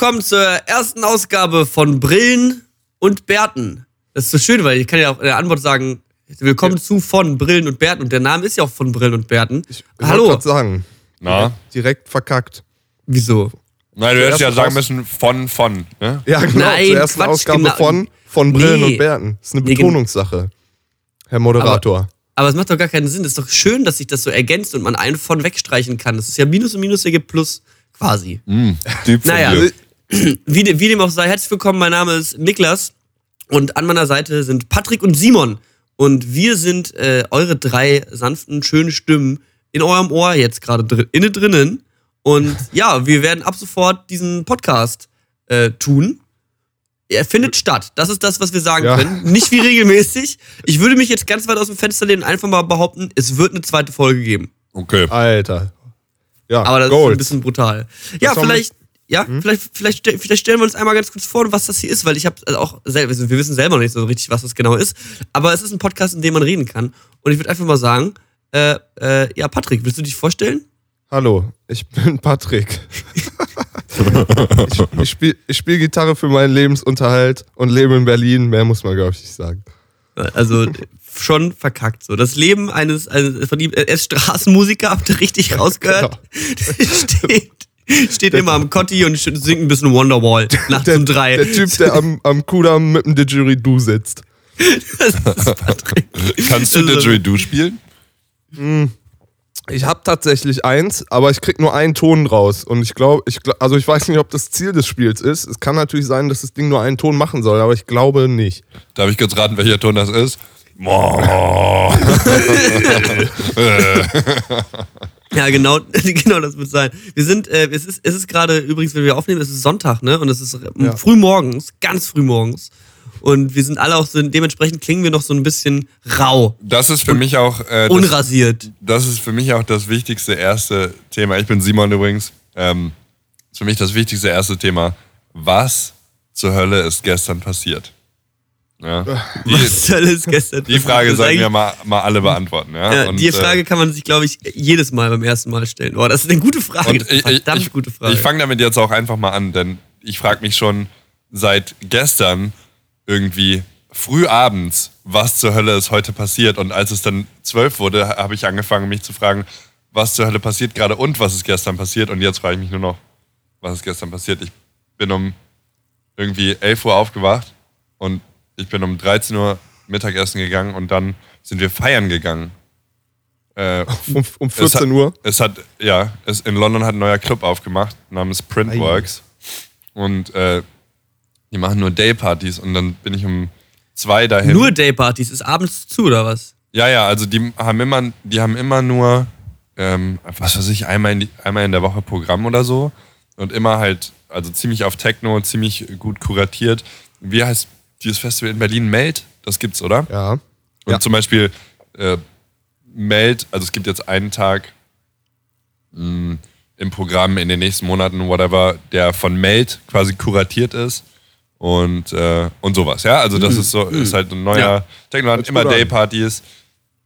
willkommen zur ersten Ausgabe von Brillen und Bärten. Das ist so schön, weil ich kann ja auch in der Antwort sagen, willkommen ja. zu von Brillen und Bärten. Und der Name ist ja auch von Brillen und Bärten. Ich, ich Hallo. sagen. Na? Direkt verkackt. Wieso? Nein, du hättest ja sagen müssen von, von. Ne? Ja, genau. Nein, zur ersten Quatsch, Ausgabe genau. von, von Brillen nee. und Bärten. Das ist eine Betonungssache, Herr Moderator. Aber, aber es macht doch gar keinen Sinn. Es ist doch schön, dass sich das so ergänzt und man einen von wegstreichen kann. Das ist ja Minus und Minus ergibt Plus quasi. Mm, naja, wie, wie dem auch sei, herzlich willkommen. Mein Name ist Niklas und an meiner Seite sind Patrick und Simon. Und wir sind äh, eure drei sanften, schönen Stimmen in eurem Ohr jetzt gerade drin, inne drinnen. Und ja, wir werden ab sofort diesen Podcast äh, tun. Er findet statt. Das ist das, was wir sagen Ja. können. Nicht wie regelmäßig. Ich würde mich jetzt ganz weit aus dem Fenster lehnen und einfach mal behaupten, es wird eine zweite Folge geben. Okay. Alter. Ja, Aber das ist Gold. ein bisschen brutal. Ja, vielleicht, ja, vielleicht, vielleicht, ste- vielleicht stellen wir uns einmal ganz kurz vor, was das hier ist, weil ich habe auch selber, also wir wissen selber noch nicht so richtig, was das genau ist. Aber es ist ein Podcast, in dem man reden kann. Und ich würde einfach mal sagen, äh, äh, ja, Patrick, willst du dich vorstellen? Hallo, ich bin Patrick. ich ich spiele ich spiel Gitarre für meinen Lebensunterhalt und lebe in Berlin. Mehr muss man, glaube ich, nicht sagen. Also schon verkackt so. Das Leben eines, eines von ihm, er ist Straßenmusiker, habt ihr richtig rausgehört? steht steht immer am Kotti und singt ein bisschen Wonderwall nachts Der, um drei. der Typ, der am, am Kudamm mit dem Didgeridoo sitzt. Das ist Patrick. Kannst du Also- Didgeridoo spielen? Ich habe tatsächlich eins, aber ich krieg nur einen Ton raus. Und ich glaube, ich, also ich weiß nicht, ob das Ziel des Spiels ist. Es kann natürlich sein, dass das Ding nur einen Ton machen soll, aber ich glaube nicht. Darf ich kurz raten, welcher Ton das ist? Ja, genau, genau das wird sein. Wir sind, äh, es ist, es ist gerade übrigens, wenn wir aufnehmen, es ist Sonntag, ne? Und es ist Ja. früh morgens, ganz früh morgens. Und wir sind alle auch so, dementsprechend klingen wir noch so ein bisschen rau, Das ist für mich auch äh, das, unrasiert. das ist für mich auch das wichtigste erste Thema. Ich bin Simon übrigens. Ähm, ist für mich das wichtigste erste Thema. Was zur Hölle ist gestern passiert? Ja. Die, Was soll es gestern die Frage ist sollten wir mal, mal alle beantworten. Ja? Ja, Und, die äh, Frage kann man sich, glaube ich, jedes Mal beim ersten Mal stellen. Oh, das ist eine gute Frage. Ist ich, verdammt ich, gute Frage. ich fange damit jetzt auch einfach mal an, denn ich frage mich schon seit gestern irgendwie früh abends, was zur Hölle ist heute passiert. Und als es dann zwölf wurde, habe ich angefangen, mich zu fragen, was zur Hölle passiert gerade und was ist gestern passiert. Und jetzt frage ich mich nur noch, was ist gestern passiert. Ich bin um irgendwie 11 Uhr aufgewacht und ich bin um 13 Uhr Mittagessen gegangen und dann sind wir feiern gegangen. Äh, Um, um es 14 hat, Uhr. Es hat, ja, es, in London hat ein neuer Club aufgemacht, namens Printworks. Und äh, die machen nur Daypartys und dann bin ich um zwei dahin. Nur Daypartys, ist abends zu, oder was? Ja, ja, also die haben immer, die haben immer nur, ähm, was weiß ich, einmal in, die, einmal in der Woche Programm oder so. Und immer halt, also ziemlich auf Techno, ziemlich gut kuratiert. Wie heißt dieses Festival in Berlin? Meld? Das gibt's, oder? Ja. Und Ja. zum Beispiel äh, Meld, also es gibt jetzt einen Tag mh, im Programm in den nächsten Monaten, whatever, der von Meld quasi kuratiert ist und, äh, und sowas. Ja, also das ist so, ist halt ein neuer Ja. Technoland, immer. Daypartys.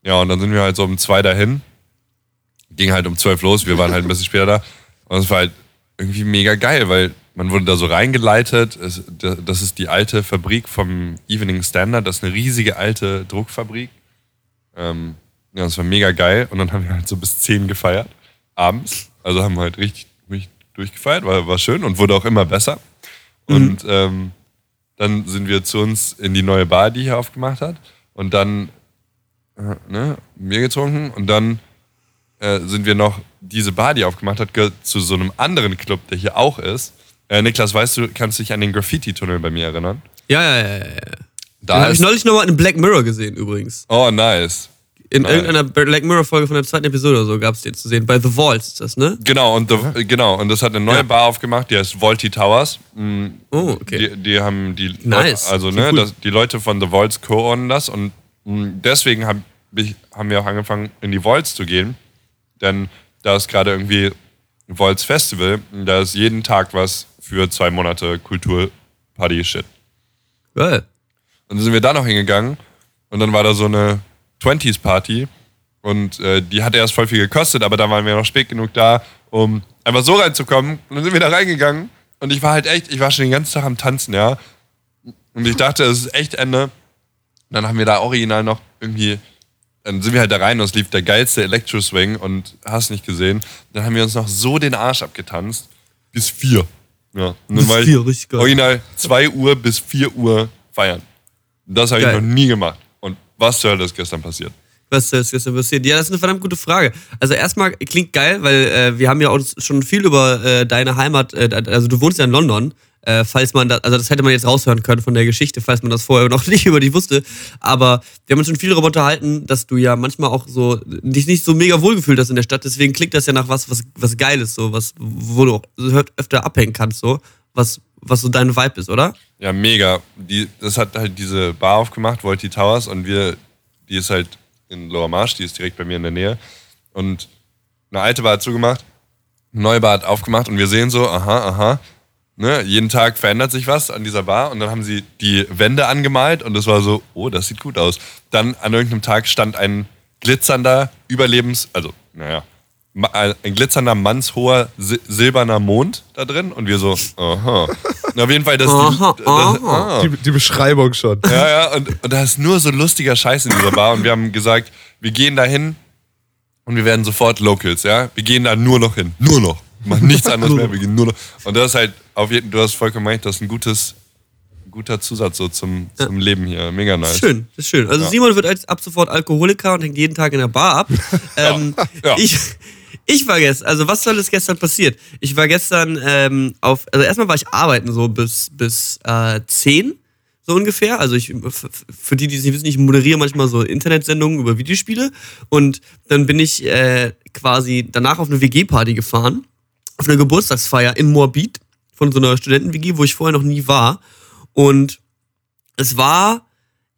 Ja, und dann sind wir halt so um zwei dahin. Ging halt um zwölf los, wir waren halt ein bisschen später da. Und es war halt irgendwie mega geil, weil man wurde da so reingeleitet. Das ist die alte Fabrik vom Evening Standard. Das ist eine riesige alte Druckfabrik. Ähm, ja, das war mega geil. Und dann haben wir halt so bis 10 gefeiert. Abends. Also haben wir halt richtig, richtig durchgefeiert. War, war schön und wurde auch immer besser. Und ähm, dann sind wir zu uns in die neue Bar, die hier aufgemacht hat. Und dann äh, ne, Bier getrunken. Und dann äh, sind wir noch, diese Bar, die aufgemacht hat, gehört zu so einem anderen Club, der hier auch ist. Äh, Niklas, weißt du, kannst du dich an den Graffiti-Tunnel bei mir erinnern? Ja, ja, ja. ja. Da habe ich neulich nochmal in Black Mirror gesehen, übrigens. oh, nice. In Nice. irgendeiner Black Mirror-Folge von der zweiten Episode oder so gab es den zu sehen. Bei The Vaults ist das, ne? Genau, und, the, genau, und das hat eine neue Ja. Bar aufgemacht, die heißt Volty Towers. Mm, Oh, okay. Die, die haben die Nice. Leute, also ne, cool. das, die Leute von The Vaults co-ownen das und mh, deswegen hab ich, haben wir auch angefangen, in die Vaults zu gehen. Denn da ist gerade irgendwie Vaults Festival, da ist jeden Tag was für zwei Monate Kultur-Party-Shit. Geil. Und dann sind wir da noch hingegangen und dann war da so eine 20s-Party und äh, die hatte erst voll viel gekostet, aber da waren wir noch spät genug da, um einfach so reinzukommen. Und dann sind wir da reingegangen Und ich war halt echt, ich war schon den ganzen Tag am Tanzen, ja. Und ich dachte, es ist echt Ende. Und dann haben wir da original noch irgendwie, dann sind wir halt da rein und es lief der geilste Electro-Swing und hast nicht gesehen. Dann haben wir uns noch so den Arsch abgetanzt. Bis vier. Ja. Richtig geil. Original 2 Uhr bis 4 Uhr feiern. Das habe ich Geil. noch nie gemacht. Und was Hölle ist gestern passiert? Was ist gestern passiert? Ja, das ist eine verdammt gute Frage. Also erstmal klingt geil, weil äh, wir haben ja uns schon viel über äh, deine Heimat, äh, also du wohnst ja in London, äh, falls man das, also das hätte man jetzt raushören können von der Geschichte, falls man das vorher noch nicht über dich wusste. Aber wir haben uns schon viel darüber unterhalten, dass du ja manchmal auch so dich nicht so mega wohlgefühlt hast in der Stadt. Deswegen klingt das ja nach was, was, was Geiles, so was, wo du auch öfter abhängen kannst, so was, was so dein Vibe ist, oder? Ja, mega. Die, das hat halt diese Bar aufgemacht, Volti Towers, und wir, die ist halt in Lower Marsch, die ist direkt bei mir in der Nähe. Und eine alte Bar hat zugemacht, eine neue Bar hat aufgemacht und wir sehen so, aha, aha. Ne, jeden Tag verändert sich was an dieser Bar und dann haben sie die Wände angemalt und es war so, oh, das sieht gut aus. Dann an irgendeinem Tag stand ein glitzernder Überlebens, also, naja, ma- ein glitzernder, mannshoher, si- silberner Mond da drin und wir so, aha. Und auf jeden Fall, das, Aha, das, aha. ah. Die, die Beschreibung schon. Ja, ja, und, und da ist nur so lustiger Scheiß in dieser Bar. Und wir haben gesagt, wir gehen da hin und wir werden sofort Locals, ja. Wir gehen da nur noch hin. Nur noch. Machen nichts anderes mehr, wir gehen nur noch. Und das ist halt, auf jeden du hast vollkommen recht, das ist ein gutes, guter Zusatz so zum, zum Leben hier. Mega nice. Schön, das ist schön. Also Ja. Simon wird als ab sofort Alkoholiker und hängt jeden Tag in der Bar ab. ähm, Ja. Ich, ich war gestern, also was soll ist gestern passiert? Ich war gestern ähm, auf, also erstmal war ich arbeiten so bis, bis äh, 10, so ungefähr. Also ich, für die, die es nicht wissen, ich moderiere manchmal so Internetsendungen über Videospiele und dann bin ich äh, quasi danach auf eine WG-Party gefahren, auf eine Geburtstagsfeier in Moabit von so einer Studenten-WG, wo ich vorher noch nie war. Und es war,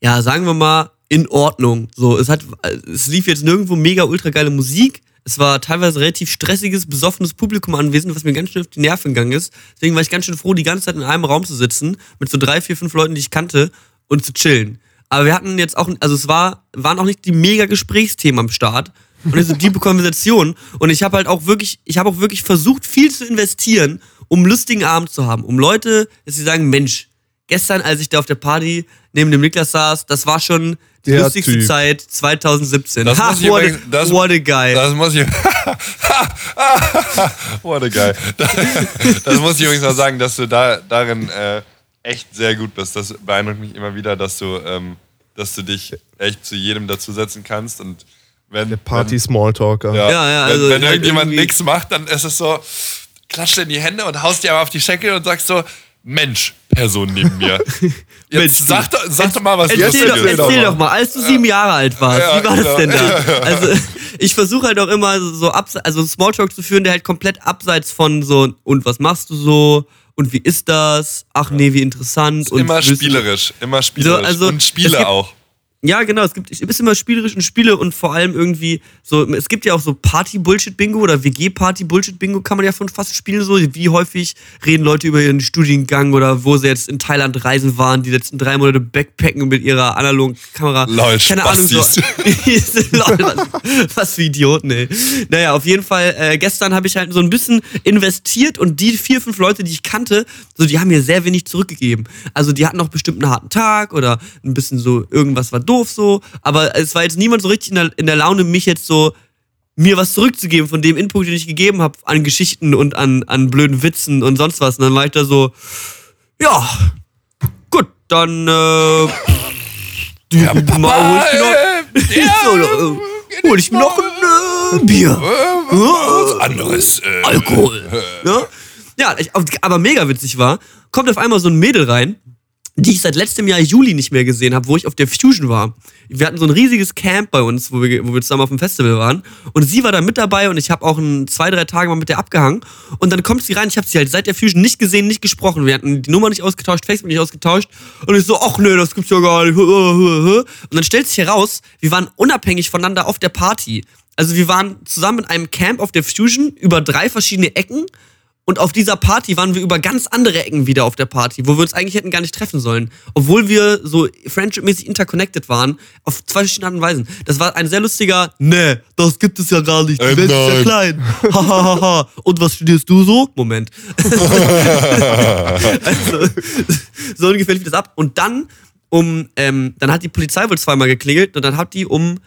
ja, sagen wir mal, in Ordnung. So, es hat, es lief jetzt nirgendwo mega ultra geile Musik. Es war teilweise relativ stressiges, besoffenes Publikum anwesend, was mir ganz schön auf die Nerven gegangen ist. Deswegen war ich ganz schön froh, die ganze Zeit in einem Raum zu sitzen, mit so drei, vier, fünf Leuten, die ich kannte, und zu chillen. Aber wir hatten jetzt auch, also es war, waren auch nicht die mega Gesprächsthemen am Start und so tiefe Konversationen. Und ich habe halt auch wirklich, ich habe auch wirklich versucht, viel zu investieren, um einen lustigen Abend zu haben. Um Leute, dass sie sagen, Mensch, gestern, als ich da auf der Party neben dem Niklas saß, das war schon die Der lustigste Typ. Zeit 2017. Das ha, muss ich what, a, das- what a guy. Das muss ich. What a guy. Das, das muss ich übrigens mal sagen, dass du da darin äh, echt sehr gut bist. Das beeindruckt mich immer wieder, dass du, ähm, dass du dich echt zu jedem dazusetzen kannst und wenn Party Smalltalker. wenn, ja, Ja, ja, wenn, also wenn halt irgendjemand nichts macht, dann ist es so, klatscht in die Hände und haust dir aber auf die Schenkel und sagst so, Mensch, Person neben mir. Jetzt Mensch, sag, doch, sag doch mal was Erzähl, doch, Lustiges. erzähl doch mal, als du sieben Jahre alt warst, Ja, wie war das genau. denn da? Also, ich versuche halt auch immer so abse also Smalltalk zu führen, der halt komplett abseits von so, und was machst du so? Und wie ist das? Ach nee, wie interessant. Und Immer spielerisch, immer spielerisch. also, und Spiele gibt- auch. Ja, genau, es gibt, ich bist immer spielerisch Spiele und vor allem irgendwie so, es gibt ja auch so Party-Bullshit-Bingo oder WG-Party-Bullshit-Bingo kann man ja schon fast spielen, so wie häufig reden Leute über ihren Studiengang oder wo sie jetzt in Thailand reisen waren, die letzten drei Monate backpacken mit ihrer analogen Kamera. Lol, Keine Ahnung, so. Spastis. Lol, was, was für Idioten, ey. Naja, auf jeden Fall, äh, gestern habe ich halt so ein bisschen investiert und die vier, fünf Leute, die ich kannte, so, die haben mir sehr wenig zurückgegeben. Also die hatten noch bestimmt einen harten Tag oder ein bisschen so, irgendwas war doof so, aber es war jetzt niemand so richtig in der, in der Laune, mich jetzt so mir was zurückzugeben von dem Input, den ich gegeben habe an Geschichten und an, an blöden Witzen und sonst was. Und dann war ich da so, ja, gut, dann äh, die, mal hol ich mir noch, so, äh, hol ich mir noch ein äh, Bier. Was anderes. Äh, Alkohol. Ja, ja ich, aber mega witzig war, kommt auf einmal so ein Mädel rein, die ich seit letztem Jahr Juli nicht mehr gesehen habe, wo ich auf der Fusion war. Wir hatten so ein riesiges Camp bei uns, wo wir, wo wir zusammen auf dem Festival waren. Und sie war da mit dabei und ich habe auch ein, zwei, drei Tage mal mit der abgehangen. Und dann kommt sie rein, ich habe sie halt seit der Fusion nicht gesehen, nicht gesprochen. Wir hatten die Nummer nicht ausgetauscht, Facebook nicht ausgetauscht. Und ich so, ach nee, das gibt's ja gar nicht. Und dann stellt sich heraus, wir waren unabhängig voneinander auf der Party. Also wir waren zusammen in einem Camp auf der Fusion über drei verschiedene Ecken Und auf dieser Party waren wir über ganz andere Ecken wieder auf der Party, wo wir uns eigentlich hätten gar nicht treffen sollen. Obwohl wir so friendship-mäßig interconnected waren, auf zwei verschiedene Arten und Weisen. Das war ein sehr lustiger, ne, das gibt es ja gar nicht, die Ähm, Welt ist ja klein. Hahaha. und was studierst du so? Moment. also, so ungefähr lief das ab. Und dann, um, ähm, dann hat die Polizei wohl zweimal geklingelt und dann hat die um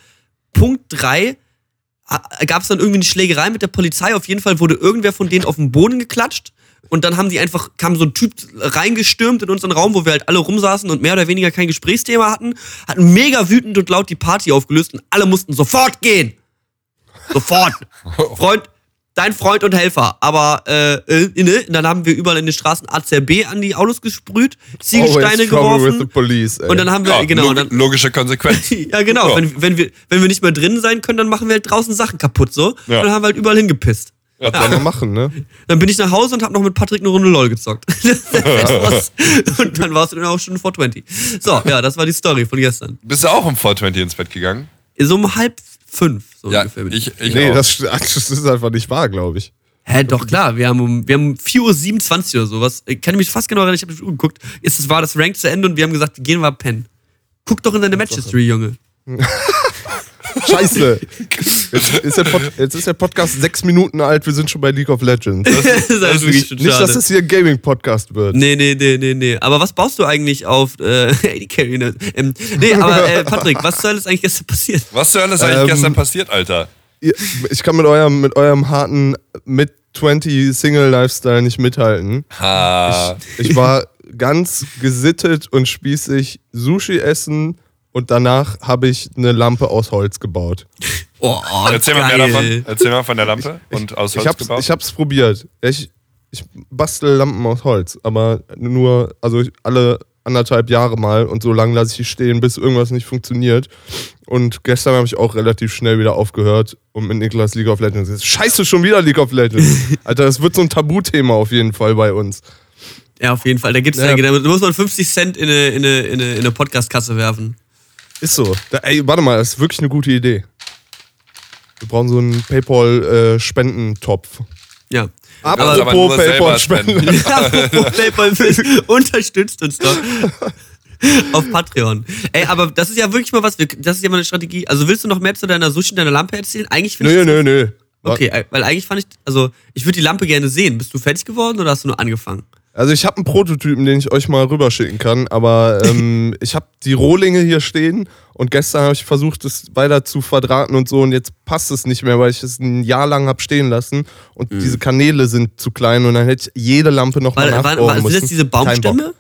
Punkt drei gab es dann irgendwie eine Schlägerei mit der Polizei. Auf jeden Fall wurde irgendwer von denen auf den Boden geklatscht. Und dann haben die einfach, kam so ein Typ reingestürmt in unseren Raum, wo wir halt alle rumsaßen und mehr oder weniger kein Gesprächsthema hatten, hat mega wütend und laut die Party aufgelöst und alle mussten sofort gehen. Sofort. Freund, dein Freund und Helfer. Aber äh, äh, ne? dann haben wir überall in den Straßen ACRB an die Autos gesprüht, Ziegelsteine Always the geworfen. police. Und dann haben wir, Ja, genau, log dann, logische Konsequenz. ja, genau. Ja. Wenn, wenn, wir, wenn wir nicht mehr drinnen sein können, dann machen wir halt draußen Sachen kaputt, so. Ja. Und dann haben wir halt überall hingepisst. Ja, Kann man machen, ne? Dann bin ich nach Hause und habe noch mit Patrick eine Runde LOL gezockt. Und dann warst du dann auch schon 420. So, ja, das war die Story von gestern. Bist du auch um 420 ins Bett gegangen? So um halb fünf, so Ja, ungefähr. bin ich, ich Nee, das, das ist einfach nicht wahr, glaube ich. Hä, doch klar, wir haben um, wir haben um 4.27 Uhr oder sowas. Ich kann mich fast genau erinnern, ich habe Uhr geguckt. Ist, es war das Rank zu Ende und wir haben gesagt, gehen wir pennen. Guck doch in deine Match History, Junge. Scheiße. Jetzt ist, jetzt ist der Podcast sechs Minuten alt, wir sind schon bei League of Legends. Das ist halt wirklich schon Nicht, dass das hier ein Gaming-Podcast wird. Nee, nee, nee, nee, nee. Aber was baust du eigentlich auf äh, AD Carry? Ne? Ähm, nee, aber äh, Patrick, was soll ist eigentlich gestern passiert? Was zur Hölle ist eigentlich Ähm, gestern passiert, Alter? Ich kann mit eurem, mit eurem harten Mid-20-Single-Lifestyle nicht mithalten. Ha. Ich war ganz gesittet und spießig Sushi essen und danach habe ich eine Lampe aus Holz gebaut. Oh, Erzähl mal mehr davon. Erzähl mal von der Lampe und aus Holz Ich hab's, gebaut. ich hab's probiert. Ich, ich bastel Lampen aus Holz, aber nur, also ich- alle anderthalb Jahre mal und so lange lasse ich die stehen, bis irgendwas nicht funktioniert. Und gestern habe ich auch relativ schnell wieder aufgehört und mit Niklas League of Legends. Scheiße, schon wieder League of Legends. Alter, das wird so ein Tabuthema auf jeden Fall bei uns. Ja, auf jeden Fall. Da gibt's Ja. da muss man 50 Cent in eine, in eine, in eine, in eine Podcast-Kasse werfen. Ist so. Da, ey, warte mal, das ist wirklich eine gute Idee. Wir brauchen so einen Paypal-Spendentopf. Ja. nur selber spenden. Paypal-Spenden. PayPal unterstützt uns doch. Auf Patreon. Ey, aber das ist ja wirklich mal was, wir- das ist ja mal eine Strategie. Also willst du noch mehr zu deiner Sushi, deiner Lampe erzählen? Eigentlich finde Nö, ich. nö, nö. Okay, äh, weil eigentlich fand ich, also ich würde die Lampe gerne sehen. Bist du fertig geworden oder hast du nur angefangen? Also ich habe einen Prototypen, den ich euch mal rüberschicken kann, aber ähm, ich habe die Rohlinge hier stehen und gestern habe ich versucht, es weiter zu verdrahten und so und jetzt passt es nicht mehr, weil ich es ein Jahr lang habe stehen lassen und Mhm. diese Kanäle sind zu klein und dann hätte ich jede Lampe nochmal war, nachbauen war, sind müssen. das diese. Baumstämme?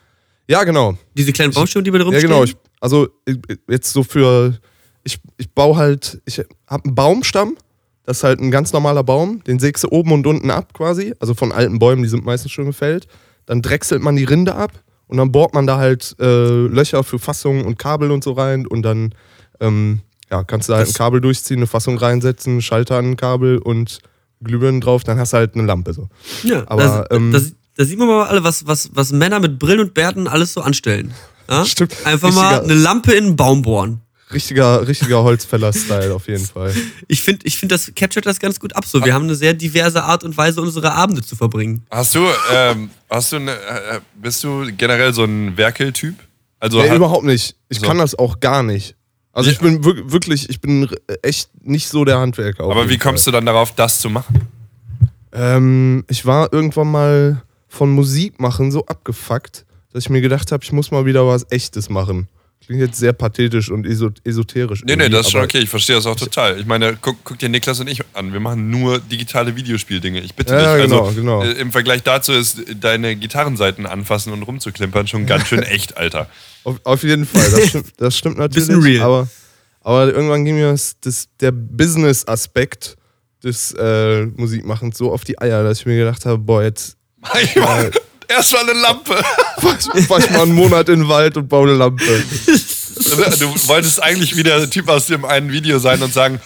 Ja, genau. Diese kleinen Baumstämme, die dir Ja, rumstehen? genau. Ich, also ich- jetzt so für, ich, ich baue halt, ich habe einen Baumstamm, das ist halt ein ganz normaler Baum, den sägst du oben und unten ab quasi, also von alten Bäumen, die sind meistens schon gefällt. Dann drechselt man die Rinde ab und dann bohrt man da halt äh, Löcher für Fassungen und Kabel und so rein und dann ähm, ja, kannst du da halt ein Kabel durchziehen, eine Fassung reinsetzen, Schalter an ein Kabel und Glühbirnen drauf, dann hast du halt eine Lampe so. Ja, Aber, da, ähm, da, sieht man mal alle, was, was, was Männer mit Brillen und Bärten alles so anstellen. Ja? Stimmt. Einfach mal eine Lampe in einen Baum bohren. Richtiger, richtiger Holzfäller-Style auf jeden Fall. Ich finde, ich find, das captured das ganz gut ab. So, wir haben eine sehr diverse Art und Weise, unsere Abende zu verbringen. Hast du, ähm, hast du, ne, äh, bist du generell so ein Werkeltyp? Also Nee, hat- überhaupt nicht. Ich So. kann das auch gar nicht. Also ich bin wir- wirklich, ich bin echt nicht so der Handwerker. aber wie kommst du dann darauf, das zu machen? Fall. Ähm, ich war irgendwann mal von Musik machen so abgefuckt, dass ich mir gedacht habe, ich muss mal wieder was Echtes machen. Klingt jetzt sehr pathetisch und eso esoterisch. Nee, nee, das ist schon okay. Ich verstehe das auch total. Ich meine, guck, guck dir Niklas und ich an. Wir machen nur digitale Videospieldinge. Ich bitte Ja, dich. genau, also, genau. Äh, Im Vergleich dazu ist deine Gitarrenseiten anfassen und rumzuklimpern schon ganz schön echt, Alter. Auf, auf jeden Fall, das stimmt, das stimmt natürlich. Bisschen real. Aber, aber irgendwann ging mir das, das, der Business-Aspekt des äh, Musikmachens so auf die Eier, dass ich mir gedacht habe, boah, jetzt Manchmal erstmal eine Lampe. fahr ich, ich mal einen Monat in den Wald und baue eine Lampe. Du wolltest eigentlich wie der Typ aus dem einen Video sein und sagen,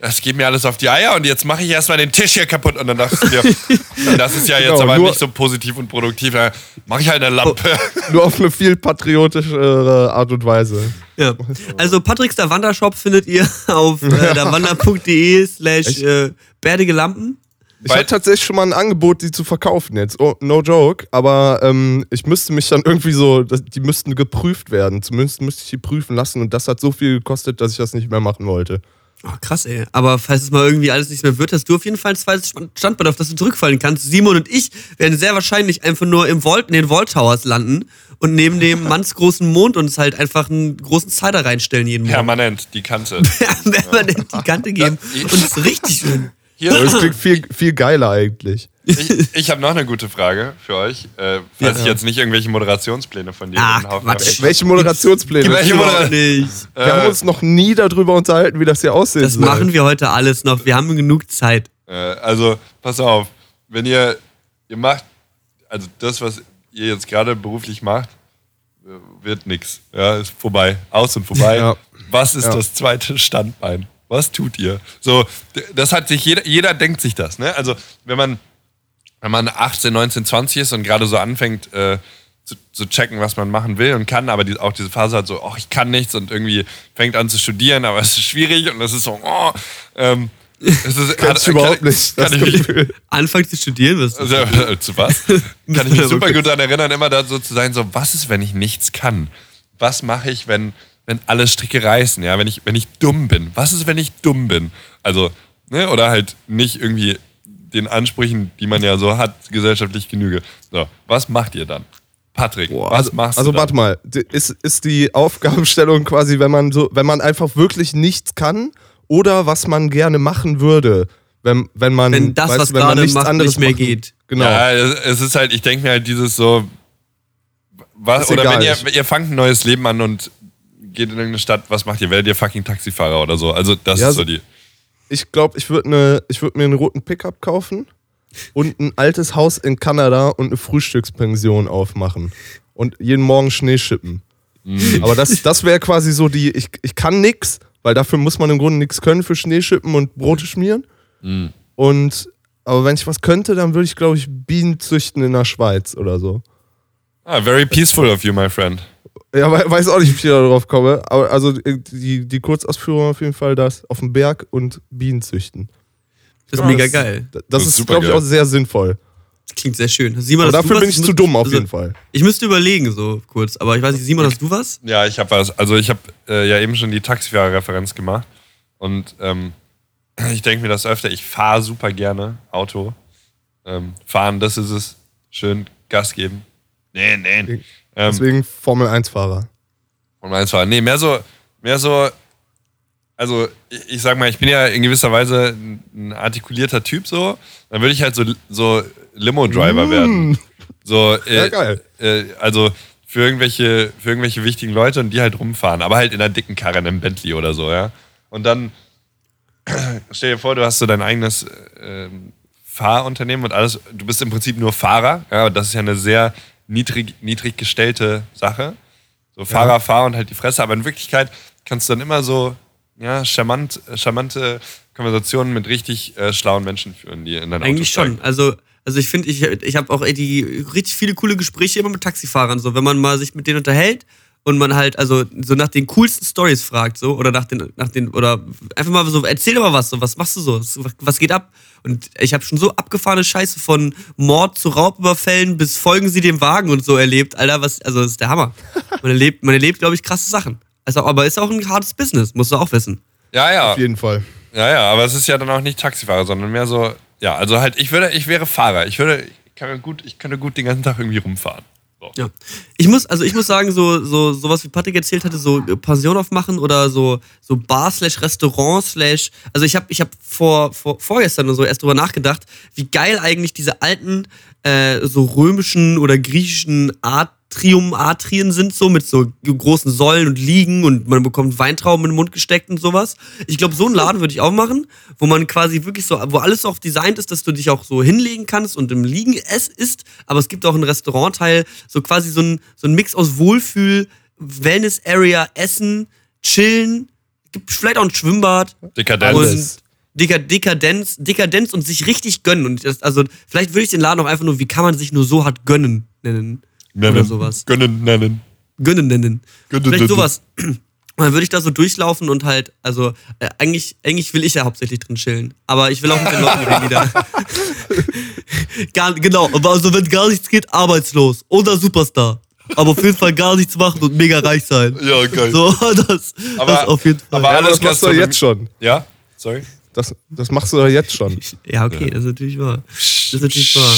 das geht mir alles auf die Eier und jetzt mache ich erstmal den Tisch hier kaputt. Und dann dachtest du dir, das ist ja jetzt Genau, aber nicht so positiv und produktiv. Da mache ich halt eine Lampe. Nur auf eine viel patriotischere Art und Weise. Ja. Also Patricks der Wandershop findet ihr auf äh, derwander.de slash äh, bärdige Lampen. Ich hatte tatsächlich schon mal ein Angebot, die zu verkaufen jetzt. Oh, no joke. Aber ähm, ich müsste mich dann irgendwie so, die müssten geprüft werden. Zumindest müsste ich die prüfen lassen. Und das hat so viel gekostet, dass ich das nicht mehr machen wollte. Oh, krass, ey. Aber falls es mal irgendwie alles nichts mehr wird, hast du auf jeden Fall ein zweites Standbein, auf das du zurückfallen kannst. Simon und ich werden sehr wahrscheinlich einfach nur im Vault, in den Vault Towers landen und neben dem mannsgroßen Mond uns halt einfach einen großen Cider reinstellen jeden Morgen. Permanent, die Kante. Permanent die Kante geben. Und es ist richtig schön. Hier, Aber das klingt viel, viel geiler eigentlich. ich ich habe noch eine gute Frage für euch, äh, falls Ja. ich jetzt nicht irgendwelche Moderationspläne von dir Ach, in den Haufen Quatsch. habe. Welche Moderationspläne? Welche Wir Modera- nicht. haben uns noch nie darüber unterhalten, wie das hier aussieht. Das machen wir heute alles noch. Wir haben genug Zeit. Äh, also, pass auf, wenn ihr, ihr macht, also das, was ihr jetzt gerade beruflich macht, äh, wird nix. Ja, ist vorbei. Aus und vorbei. Ja. Was ist Ja. das zweite Standbein? Was tut ihr? So, das hat sich jeder, jeder denkt sich das, ne? Also, wenn man, wenn man 18, 19, 20 ist und gerade so anfängt, äh, zu, zu checken, was man machen will und kann, aber die, auch diese Phase hat so, oh, ich kann nichts und irgendwie fängt an zu studieren, aber es ist schwierig und es ist so, oh, ähm, es ist, Kennst du überhaupt nicht. Kann Das ich mich. Anfangen zu studieren, was also, äh, zu was? Kann ich mich super gut daran erinnern, immer da so zu sein, so, was ist, wenn ich nichts kann? Was mache ich, wenn, wenn alle Stricke reißen, ja, wenn ich, wenn ich dumm bin? Was ist, wenn ich dumm bin? Also, ne, oder halt nicht irgendwie den Ansprüchen, die man ja so hat, gesellschaftlich genüge. So, was macht ihr dann? Patrick, was machst Also du dann? warte mal, ist, ist die Aufgabenstellung quasi, wenn man so, wenn man einfach wirklich nichts kann oder was man gerne machen würde, wenn, wenn man, Wenn das, weißt was wenn man gerade nichts macht, anderes nicht mehr machen- geht. Genau. Ja, es ist halt, ich denke mir halt dieses so, was, Ist oder egal, wenn ihr, ihr fangt ein neues Leben an und geht in irgendeine Stadt, was macht ihr? Werdet ihr fucking Taxifahrer oder so? Also das Ja, ist so die. Ich glaube, ich würde ne, ich würd mir einen roten Pickup kaufen und ein altes Haus in Kanada und eine Frühstückspension aufmachen und jeden Morgen Schnee schippen. Mm. Aber das, das wäre quasi so die, ich, ich kann nix, weil dafür muss man im Grunde nichts können für Schneeschippen und Brote schmieren. Mm. Und aber wenn ich was könnte, dann würde ich, glaube ich, Bienen züchten in der Schweiz oder so. Ah, very peaceful of you, my friend. Ja, we- weiß auch nicht, wie ich da drauf komme. Aber also äh, die, die Kurzausführung auf jeden Fall das auf dem Berg und Bienen züchten. Das ist Ja, mega das- geil. Das, Das ist, ist glaube ich, geil. auch sehr sinnvoll. Das klingt sehr schön. Simon, Aber hast du dafür was? bin ich Ich zu dumm auf also, jeden Fall. Ich müsste überlegen, so kurz. Aber ich weiß nicht, Simon, hast du was? Ja, ich habe was. Also ich habe äh, ja eben schon die Taxifahrer-Referenz gemacht. Und ähm, ich denke mir das öfter. Ich fahre super gerne Auto. Ähm, fahren, das ist es. Schön Gas geben. Nee, nee. Ähm, Deswegen Formel 1-Fahrer. Und meins war, nee, mehr so, mehr so, also ich, ich sag mal, ich bin ja in gewisser Weise ein, artikulierter Typ so, dann würde ich halt so, so Limo-Driver werden. So, äh, Ja, geil. Äh, also für irgendwelche, für irgendwelche wichtigen Leute und die halt rumfahren, aber halt in einer dicken Karre, in einem Bentley oder so, ja. Und dann stell dir vor, du hast so dein eigenes äh, Fahrunternehmen und alles, du bist im Prinzip nur Fahrer, ja, und das ist ja eine sehr niedrig, niedrig gestellte Sache. So Fahrer, Fahr und halt die Fresse, aber in Wirklichkeit kannst du dann immer so ja, charmant, charmante Konversationen mit richtig äh, schlauen Menschen führen, die in dein Eigentlich Auto steigen. schon. Also, also ich finde, ich, ich habe auch ey, die richtig viele coole Gespräche immer mit Taxifahrern. So, wenn man mal sich mit denen unterhält und man halt also so nach den coolsten Stories fragt, so oder nach den, nach den oder einfach mal so erzähl doch mal was, so was machst du so, was, was geht ab? Und ich habe schon so abgefahrene Scheiße von Mord zu Raubüberfällen bis folgen Sie dem Wagen und so erlebt, Alter, was also das ist der Hammer. Man erlebt, man erlebt, glaube ich, krasse Sachen. Also, aber ist auch ein hartes Business, musst du auch wissen. Ja, ja. Auf jeden Fall. Ja, ja, aber es ist ja dann auch nicht Taxifahrer, sondern mehr so, ja, also halt, ich würde, ich wäre Fahrer. Ich würde, ich kann gut, ich könnte gut den ganzen Tag irgendwie rumfahren. So. Ja. Ich muss, also ich muss sagen, so, so, sowas wie Patrick erzählt hatte, so Pension aufmachen oder so, so Bar slash Restaurant slash. Also ich habe ich hab vor, vor, vorgestern oder so erst drüber nachgedacht, wie geil eigentlich diese alten, äh, so römischen oder griechischen Atrium, Atrien sind, so mit so großen Säulen und Liegen und man bekommt Weintrauben in den Mund gesteckt und sowas. Ich glaube, so einen Laden würde ich auch machen, wo man quasi wirklich so, wo alles auch designt ist, dass du dich auch so hinlegen kannst und im Liegen es isst, aber es gibt auch einen Restaurantteil, so quasi so ein, so ein Mix aus Wohlfühl, Wellness-Area, Essen, Chillen, gibt vielleicht auch ein Schwimmbad. Dekadenz. Dekadenz, Dekadenz und sich richtig gönnen. Und das, also, vielleicht würde ich den Laden auch einfach nur, wie kann man sich nur so hart gönnen nennen? Oder sowas. Gönnen nennen. Gönnen nennen. Gönnen Vielleicht nennen. sowas. Und dann würde ich da so durchlaufen und halt, also äh, eigentlich, eigentlich will ich ja hauptsächlich drin chillen. Aber ich will auch mit den Leuten reden, die da. gar, genau, aber also wenn gar nichts geht, arbeitslos oder Superstar. Aber auf jeden Fall gar nichts machen und mega reich sein. Ja, geil. So, das, Aber- das auf jeden Fall. aber Ja, das machst du jetzt schon. Ja? Sorry? Das, das machst du doch jetzt schon. Ja, okay, das ist natürlich wahr. Das ist natürlich wahr.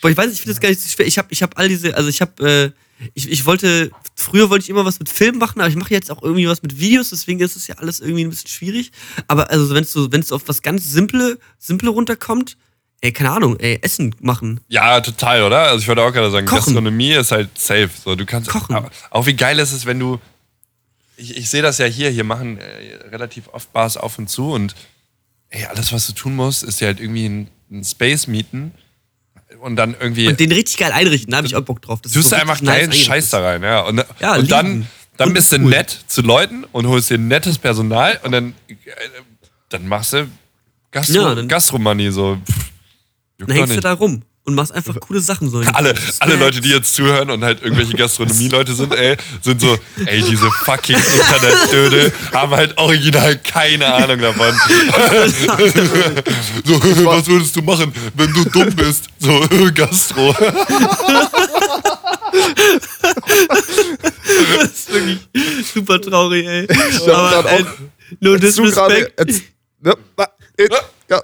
Boah, ich weiß, ich finde das gar nicht so schwer. Ich habe ich hab all diese, also ich habe, äh, ich, ich wollte, früher wollte ich immer was mit Film machen, aber ich mache jetzt auch irgendwie was mit Videos, deswegen ist es ja alles irgendwie ein bisschen schwierig. Aber also wenn es so, wenn es auf was ganz Simple, Simple runterkommt, ey, keine Ahnung, ey, Essen machen. Ja, total, oder? Also ich wollte auch gerade sagen, Kochen. Gastronomie ist halt safe. So, du kannst Kochen. Auch wie geil ist es, wenn du. Ich, ich sehe das ja hier, hier machen äh, relativ oft Bars auf und zu und ey, alles, was du tun musst, ist dir halt irgendwie einen Space mieten und dann irgendwie. Und den richtig geil einrichten, da habe ich auch Bock drauf. Das tust du einfach richtig nice geilen Scheiß da rein, ja. Und, Ja, und dann, dann Und bist du cool. nett zu Leuten und holst dir nettes Personal und dann, äh, dann machst du Gastro Ja, dann- Gastromoney so. Pff, Dann hängst du da rum und machst einfach coole Sachen so. Alle, alle Leute, die jetzt zuhören und halt irgendwelche Gastronomie-Leute sind, ey, sind so, ey, diese fucking Internetdödel haben halt original keine Ahnung davon. so, was würdest du machen, wenn du dumm bist? So, Gastro. Das ist wirklich super traurig, ey. hab Aber ey, no disrespect. Ja, wa- äh, ja,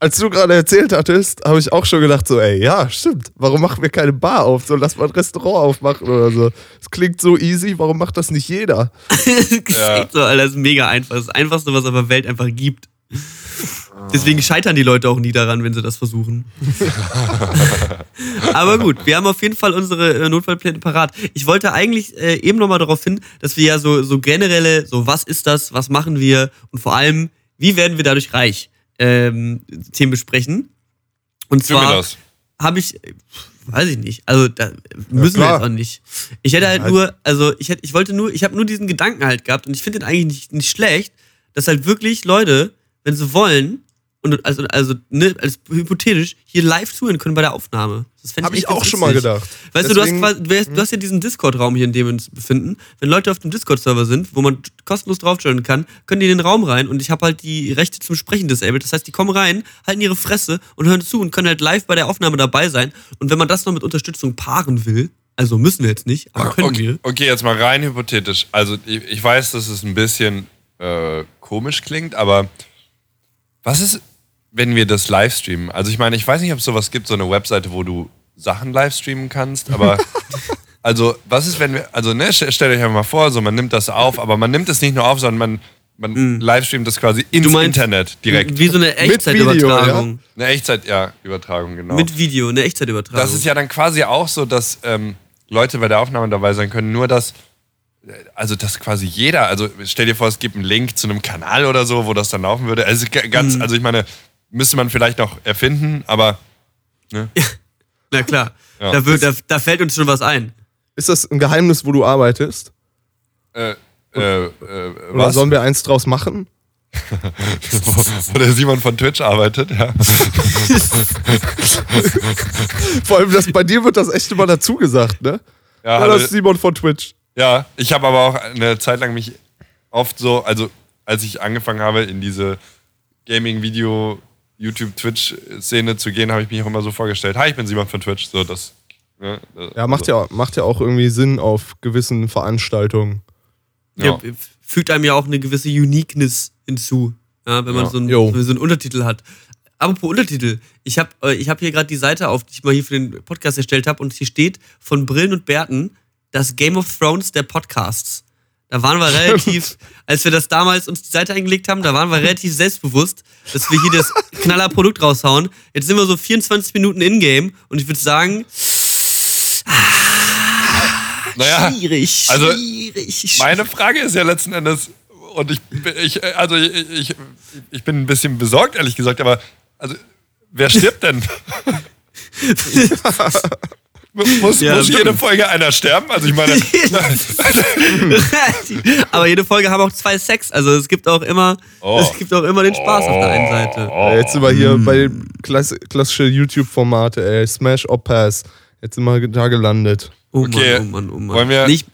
als du gerade erzählt hattest, habe ich auch schon gedacht, so, ey, ja, stimmt. Warum machen wir keine Bar auf? So, lass mal ein Restaurant aufmachen oder so. Es klingt so easy, warum macht das nicht jeder? das ist Ja. so, Alter, das ist mega einfach. Das ist das Einfachste, was es auf der Welt einfach gibt. Deswegen scheitern die Leute auch nie daran, wenn sie das versuchen. Aber gut, wir haben auf jeden Fall unsere äh, Notfallpläne parat. Ich wollte eigentlich äh, eben nochmal darauf hin, dass wir ja so, so generelle, so was ist das, was machen wir und vor allem, wie werden wir dadurch reich, ähm, Themen besprechen. Und zwar habe ich, weiß ich nicht, also da müssen wir klar. jetzt auch nicht. Ich hätte halt Halt. nur, also ich hätte, ich wollte nur, ich habe nur diesen Gedanken halt gehabt und ich finde den eigentlich nicht, nicht schlecht, dass halt wirklich Leute, wenn sie wollen, und also, also ne, als hypothetisch, hier live zuhören können bei der Aufnahme. Das fänd Habe ich echt ganz auch schon mal gedacht. Weißt du, du hast, Deswegen- quasi, du, hast, du hast ja diesen Discord-Raum hier, in dem wir uns befinden. Wenn Leute auf dem Discord-Server sind, wo man kostenlos draufstellen kann, können die in den Raum rein und ich habe halt die Rechte zum Sprechen disabled. Das heißt, die kommen rein, halten ihre Fresse und hören zu und können halt live bei der Aufnahme dabei sein. Und wenn man das noch mit Unterstützung paaren will, also müssen wir jetzt nicht, aber können okay, wir. okay, jetzt mal rein hypothetisch. Also ich, ich weiß, dass es ein bisschen äh, komisch klingt, aber was ist, wenn wir das livestreamen? Also ich meine, ich weiß nicht, ob es sowas gibt, so eine Webseite, wo du Sachen livestreamen kannst, aber also was ist, wenn wir, also ne, st- stellt euch einfach mal vor, so man nimmt das auf, aber man nimmt es nicht nur auf, sondern man, man livestreamt das quasi ins. Du meinst- Internet direkt. Wie so eine Echtzeitübertragung. Eine Echtzeit, ja, Übertragung, genau. Mit Video, eine Echtzeitübertragung. Das ist ja dann quasi auch so, dass ähm, Leute bei der Aufnahme dabei sein können, nur dass, äh, also dass quasi jeder, also stell dir vor, es gibt einen Link zu einem Kanal oder so, wo das dann laufen würde. Also ganz, Mhm. also ich meine, müsste man vielleicht noch erfinden, aber Na klar, Ja. da, wird, da, da fällt uns schon was ein. Ist das ein Geheimnis, wo du arbeitest? äh, äh, äh, Oder was? sollen wir eins draus machen? wo der Simon von Twitch arbeitet, ja. Vor allem, das, bei dir wird das echt immer dazu gesagt, ne? Ja, Ja, hallo. das ist Simon von Twitch. Ja, ich habe aber auch eine Zeit lang mich oft so, also als ich angefangen habe, in diese Gaming-Video, YouTube, Twitch-Szene zu gehen, habe ich mich auch immer so vorgestellt, hi, ich bin Simon von Twitch. So, das, ne, Ja, macht ja, macht ja auch irgendwie Sinn auf gewissen Veranstaltungen. Ja. Ja. fügt einem ja auch eine gewisse Uniqueness hinzu, ja, wenn man Ja. so, einen, so einen Untertitel hat. Apropos Untertitel, ich habe äh, ich hab hier gerade die Seite auf, die ich mal hier für den Podcast erstellt habe und hier steht von Brillen und Bärten das Game of Thrones der Podcasts. Da waren wir relativ, als wir das damals uns die Seite eingelegt haben, da waren wir relativ selbstbewusst, dass wir hier das Knallerprodukt raushauen. Jetzt sind wir so 24 Minuten in-game und ich würde sagen, Naja, schwierig, also, schwierig. Meine Frage ist ja letzten Endes, und ich, ich also ich, ich, ich bin ein bisschen besorgt, ehrlich gesagt, aber also, wer stirbt denn? muss Ja, muss jede Folge einer sterben? Also ich meine, Aber jede Folge haben auch zwei Sex. Also es gibt auch immer, Oh. es gibt auch immer den Spaß auf der einen Seite. Ja, jetzt sind wir hier bei dem klass klassische YouTube-Formate, ey. Smash or Pass. Jetzt sind wir da gelandet. Oh Okay. Mann, oh Mann, oh Mann. Wollen wir- Nicht,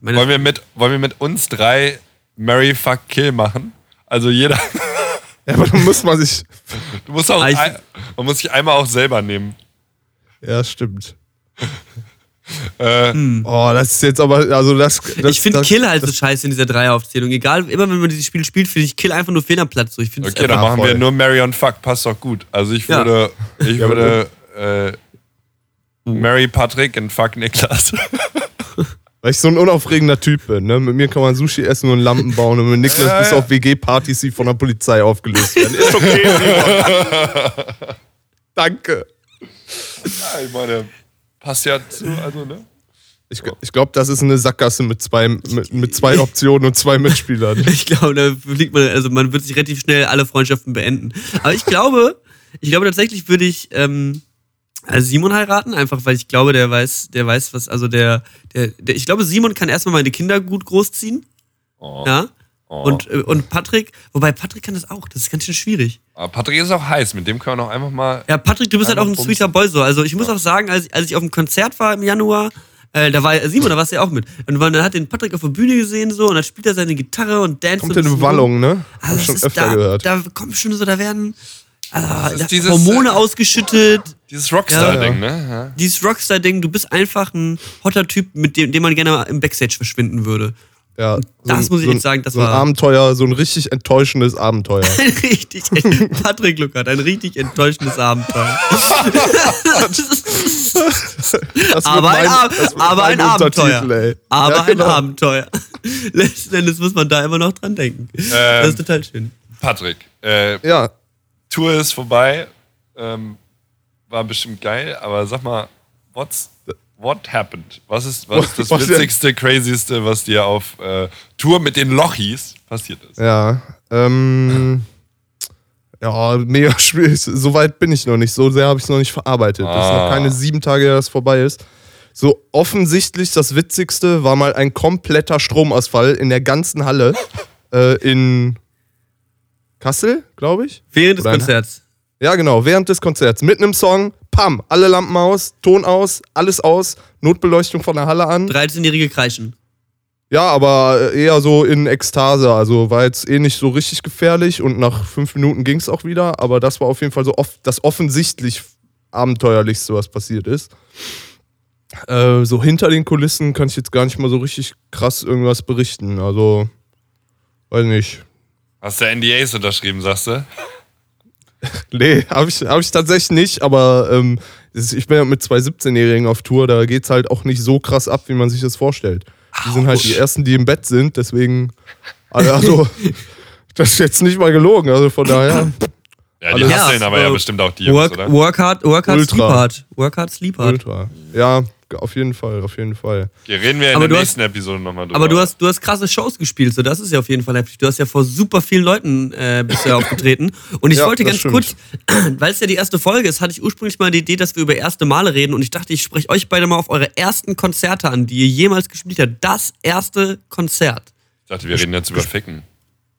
Meine, Wollen wir, mit, wollen wir mit uns drei Mary Fuck Kill machen? Also jeder. Ja, aber dann muss man sich. Du musst auch. Ah, ich- Ein, man muss sich einmal auch selber nehmen. Ja, stimmt. Äh, Oh, das ist jetzt aber. Also das, das ich finde Kill halt so scheiße in dieser Dreieraufzählung. Egal, immer wenn man dieses Spiel spielt, finde ich Kill einfach nur fehl am Platz. So, ich okay, dann machen voll. wir nur Mary und Fuck. Passt doch gut. Also ich würde. Ich Ja, aber würde. Äh, Mary Patrick und Fuck Niklas. Weil ich so ein unaufregender Typ bin. Ne? Mit mir kann man Sushi essen und Lampen bauen und mit Niklas Ja, bis ja. auf WG-Partys, die von der Polizei aufgelöst werden. Ist okay. Danke. ja, ich meine, passt ja zu. Also, ne? Ich, ich glaube, das ist eine Sackgasse mit zwei, mit, mit zwei Optionen und zwei Mitspielern. Ich glaube, da fliegt man, also man wird sich relativ schnell alle Freundschaften beenden. Aber ich glaube, ich glaube tatsächlich würde ich ähm, also Simon heiraten, einfach weil ich glaube, der weiß, der weiß, was, also der, der, der ich glaube, Simon kann erstmal meine Kinder gut großziehen. Oh. Ja. Oh. Und, äh, und Patrick, wobei Patrick kann das auch, das ist ganz schön schwierig. Aber Patrick ist auch heiß. Mit dem können wir noch einfach mal. Ja, Patrick, du bist halt auch ein sweeter Boy so. Also ich muss auch sagen, als, als ich auf dem Konzert war im Januar, äh, da war Simon, da warst du ja auch mit. Und man hat den Patrick auf der Bühne gesehen so und dann spielt er seine Gitarre und dance Kommt so ein in eine. Wallung, ne? Hab Also ich schon öfter da, gehört. Da kommt schon so, da werden also, ist da dieses, Hormone äh, ausgeschüttet. Dieses Rockstar-Ding, Ja, ne? Ja. Dieses Rockstar-Ding, du bist einfach ein hotter Typ, mit dem, dem man gerne mal im Backstage verschwinden würde. Ja, Das muss ich so ein, echt sagen, das so ein war- Abenteuer, so ein richtig enttäuschendes Abenteuer. Ein richtig, Patrick Luckert, ein richtig enttäuschendes Abenteuer. Aber ein, mein- wird aber ein Abenteuer. Ey. Aber Ja, ein genau. Abenteuer. Letzten Endes muss man da immer noch dran denken. das ist total schön. Patrick, äh, Ja, Tour ist vorbei. Ähm, war bestimmt geil, aber sag mal, what's, what happened? Was ist, was ist das Was denn? witzigste, crazyste, was dir auf äh, Tour mit den Lochis passiert ist? ja. Ähm, ja, mega schwierig. So weit bin ich noch nicht. So sehr habe ich es noch nicht verarbeitet. Das sind Ah. noch keine sieben Tage, dass es vorbei ist. So offensichtlich das Witzigste war mal ein kompletter Stromausfall in der ganzen Halle äh, in Kassel, glaube ich. Während des Oder ein- Konzerts. Ja, genau, während des Konzerts. Mitten im Song, pam, alle Lampen aus, Ton aus, alles aus, Notbeleuchtung von der Halle an. 13-jährige kreischen. Ja, aber eher so in Ekstase. Also war jetzt eh nicht so richtig gefährlich und nach fünf Minuten ging es auch wieder. Aber das war auf jeden Fall so oft das offensichtlich abenteuerlichste, was passiert ist. Äh, so hinter den Kulissen kann ich jetzt gar nicht mal so richtig krass irgendwas berichten. Also, weiß nicht. Hast du NDAs unterschrieben, sagst du? Nee, habe ich, hab ich tatsächlich nicht, aber ähm, ich bin ja mit zwei 17-Jährigen auf Tour, da geht's halt auch nicht so krass ab, wie man sich das vorstellt. Die sind halt die Ersten, die im Bett sind, deswegen, also, das ist jetzt nicht mal gelogen, also von daher, Ja, die Alles- hasseln Ja, aber ja äh, bestimmt auch die Jungs, Work, oder? work hard, work hard, Ultra. sleep hard. Work hard, sleep hard. ultra. Ja, auf jeden Fall, auf jeden Fall. Hier reden wir in Aber der du nächsten Episode nochmal drüber. Aber du hast, du hast krasse Shows gespielt, so das ist ja auf jeden Fall heftig. Du hast ja vor super vielen Leuten äh, ja aufgetreten. Und ich Ja, wollte ganz stimmt. kurz, weil es ja die erste Folge ist, hatte ich ursprünglich mal die Idee, dass wir über erste Male reden. Und ich dachte, ich spreche euch beide mal auf eure ersten Konzerte an, die ihr jemals gespielt habt. Das erste Konzert. Ich dachte, wir reden jetzt über Ficken.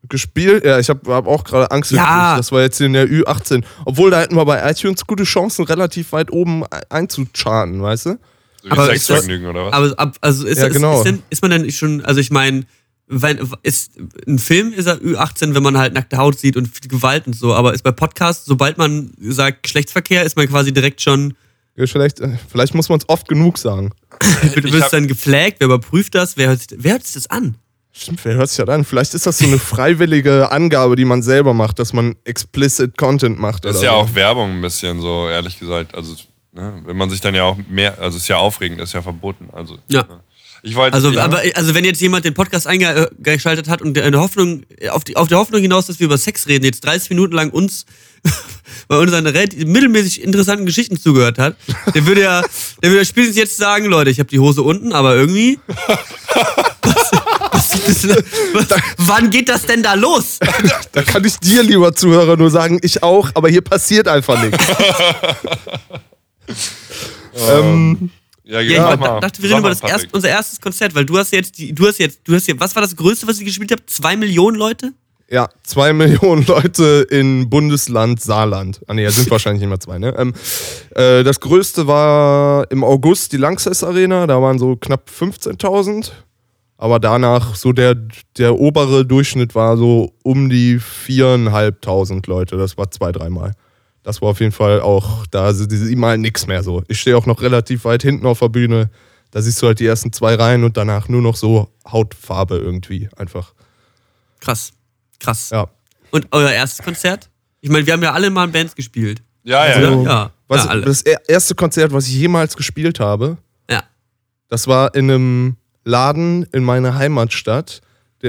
Gespielt, ja, ich habe hab auch gerade Angst Ja. das war jetzt in der Ü18. Obwohl, da hätten wir bei iTunes gute Chancen, relativ weit oben einzucharten, weißt du? Aber ist das- Sexvergnügen oder was? Aber ab, also ist, Ja, ist, genau. ist, denn, ist man denn schon, also ich meine, wenn, ist ein Film ist er Ü18, wenn man halt nackte Haut sieht und viel Gewalt und so, aber ist bei Podcasts, sobald man sagt Geschlechtsverkehr, ist man quasi direkt schon, Vielleicht, äh, vielleicht muss man es oft genug sagen. du wirst dann geflaggt, wer überprüft das, wer hört, wer hört sich das an? Stimmt, wer hört sich das an? Vielleicht ist das so eine freiwillige Angabe, die man selber macht, dass man explicit Content macht. Das ist oder ja so. auch Werbung ein bisschen so, ehrlich gesagt. Also, ne, wenn man sich dann ja auch mehr, also ist ja aufregend, ist ja verboten. Also, Ja. Ich wollte. Also, ja, aber, also wenn jetzt jemand den Podcast eingeschaltet hat und der eine Hoffnung, auf, die, auf der Hoffnung hinaus, dass wir über Sex reden, jetzt 30 Minuten lang uns bei unseren relativ mittelmäßig interessanten Geschichten zugehört hat, der würde ja, der würde spätestens jetzt sagen, Leute, ich habe die Hose unten, aber irgendwie. Was, was, was, wann geht das denn da los? Da kann ich dir, lieber Zuhörer, nur sagen, ich auch, aber hier passiert einfach nichts. Ähm, ja, Ja, ich mal, dachte, wir reden über mal, das erst, unser erstes Konzert, weil du hast jetzt, die, du hast jetzt, du hast jetzt, was war das Größte, was ihr gespielt habt? Zwei Millionen Leute? ja, zwei Millionen Leute in Bundesland Saarland. Ah, nee, sind wahrscheinlich nicht mehr zwei, ne? Ähm, äh, das größte war im August die Lanxess Arena, da waren so knapp 15.000. Aber danach so der, der obere Durchschnitt war so um die viereinhalbtausend Leute. Das war zwei, dreimal. Das war auf jeden Fall auch, da sieht man halt nichts mehr so. Ich stehe auch noch relativ weit hinten auf der Bühne. Da siehst du halt die ersten zwei Reihen und danach nur noch so Hautfarbe irgendwie einfach. Krass. Krass. Ja. Und euer erstes Konzert? Ich meine, wir haben ja alle mal in Bands gespielt. Ja, ja. Oder? Also, ja. Was, ja, alle. das er- erste Konzert, was ich jemals gespielt habe, ja. das war in einem Laden in meiner Heimatstadt.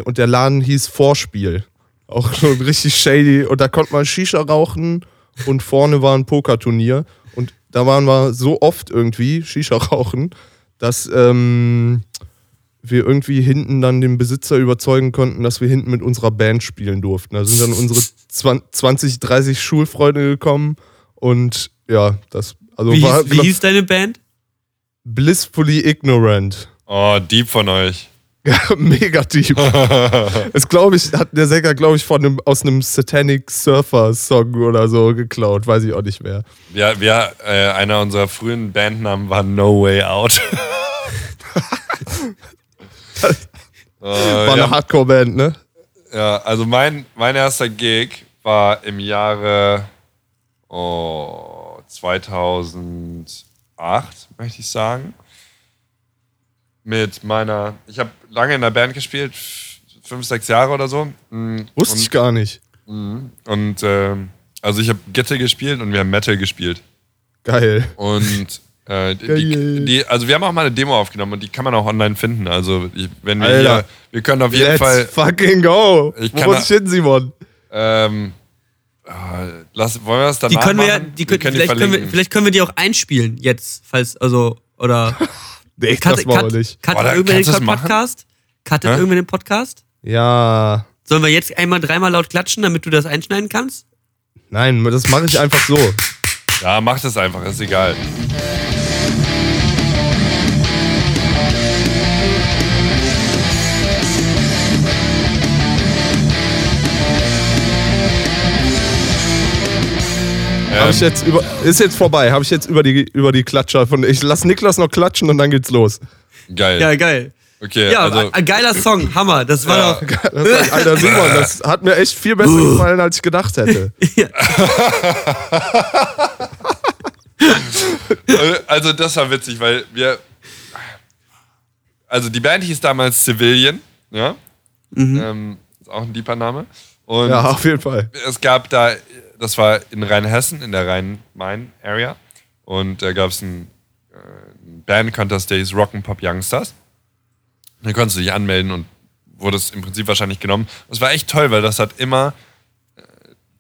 Und der Laden hieß Vorspiel. Auch schon richtig shady. Und da konnte man Shisha rauchen und vorne war ein Pokerturnier. Und da waren wir so oft irgendwie Shisha rauchen, dass ähm, wir irgendwie hinten dann den Besitzer überzeugen konnten, dass wir hinten mit unserer Band spielen durften. Da sind dann unsere 20, 30 Schulfreunde gekommen und ja, das also Wie, war hieß, wie hieß deine Band? blissfully ignorant. Oh, Dieb von euch. Ja, mega deep. Das glaube ich, hat der Sänger, glaube ich, von einem, aus einem Satanic Surfer Song oder so geklaut, weiß ich auch nicht mehr. Ja, wir, äh, einer unserer frühen Bandnamen war No Way Out. äh, War eine Hardcore-Band, ne? ja, also mein, mein erster Gig war im Jahre oh, 2008, möchte ich sagen. Mit meiner, ich habe lange in der Band gespielt, fünf, sechs Jahre oder so. Mm, Wusste und, ich gar nicht. Und ähm, also ich habe Gitte gespielt und wir haben Metal gespielt. Geil. Und äh, die, Geil. die, also wir haben auch mal eine Demo aufgenommen und die kann man auch online finden. Also ich, wenn wir Alter. hier, wir können auf jeden Let's Fall, fucking go. Ich Wo kann muss ich hin, Simon? ähm, äh, lass, wollen wir das danach Die können wir ja, machen? die Wir können, können die vielleicht, können wir, vielleicht können wir die auch einspielen jetzt, falls, also, oder. Nee, Cut, das machen cut, wir nicht. cut Boah, irgendwer den? Podcast? Cuttet Hä? irgendwer den Podcast? Ja. Sollen wir jetzt einmal dreimal laut klatschen, damit du das einschneiden kannst? Nein, das mache ich einfach so. Ja, mach das einfach, ist egal. Hab ich Ähm, jetzt über, ist jetzt vorbei. Habe ich jetzt über die, über die Klatscher von. Ich lass Niklas noch klatschen und dann geht's los. geil. Ja, geil. Okay, Ja, also ein geiler Song, Hammer. Das war Ja. doch. Das, Alter Simon, das hat mir echt viel besser gefallen, als ich gedacht hätte. Also das war witzig, weil wir. Also die Band hieß damals Civilian, ja. Ähm, ist auch ein deeper Name. Und Ja, auf jeden Fall. es gab da, das war in Rheinhessen, in der Rhein-Main-Area. Und da gab es einen äh, einen Band-Contest, der hieß Rock'n'Pop Youngsters. Da konntest du dich anmelden und wurdest im Prinzip wahrscheinlich genommen. Das war echt toll, weil das hat immer äh,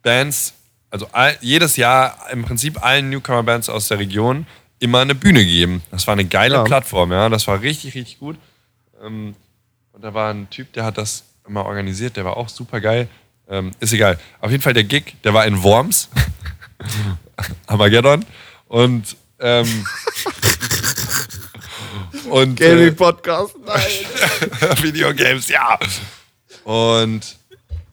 Bands, also all, jedes Jahr im Prinzip allen Newcomer-Bands aus der Region immer eine Bühne gegeben. Das war eine geile Ja. Plattform, ja. Das war richtig, richtig gut. Ähm, und da war ein Typ, der hat das immer organisiert, der war auch super geil. Ähm, ist egal. Auf jeden Fall der Gig, der war in Worms. Armageddon. Und, ähm, und äh, Gaming Podcast. Nein. Videogames, ja. Und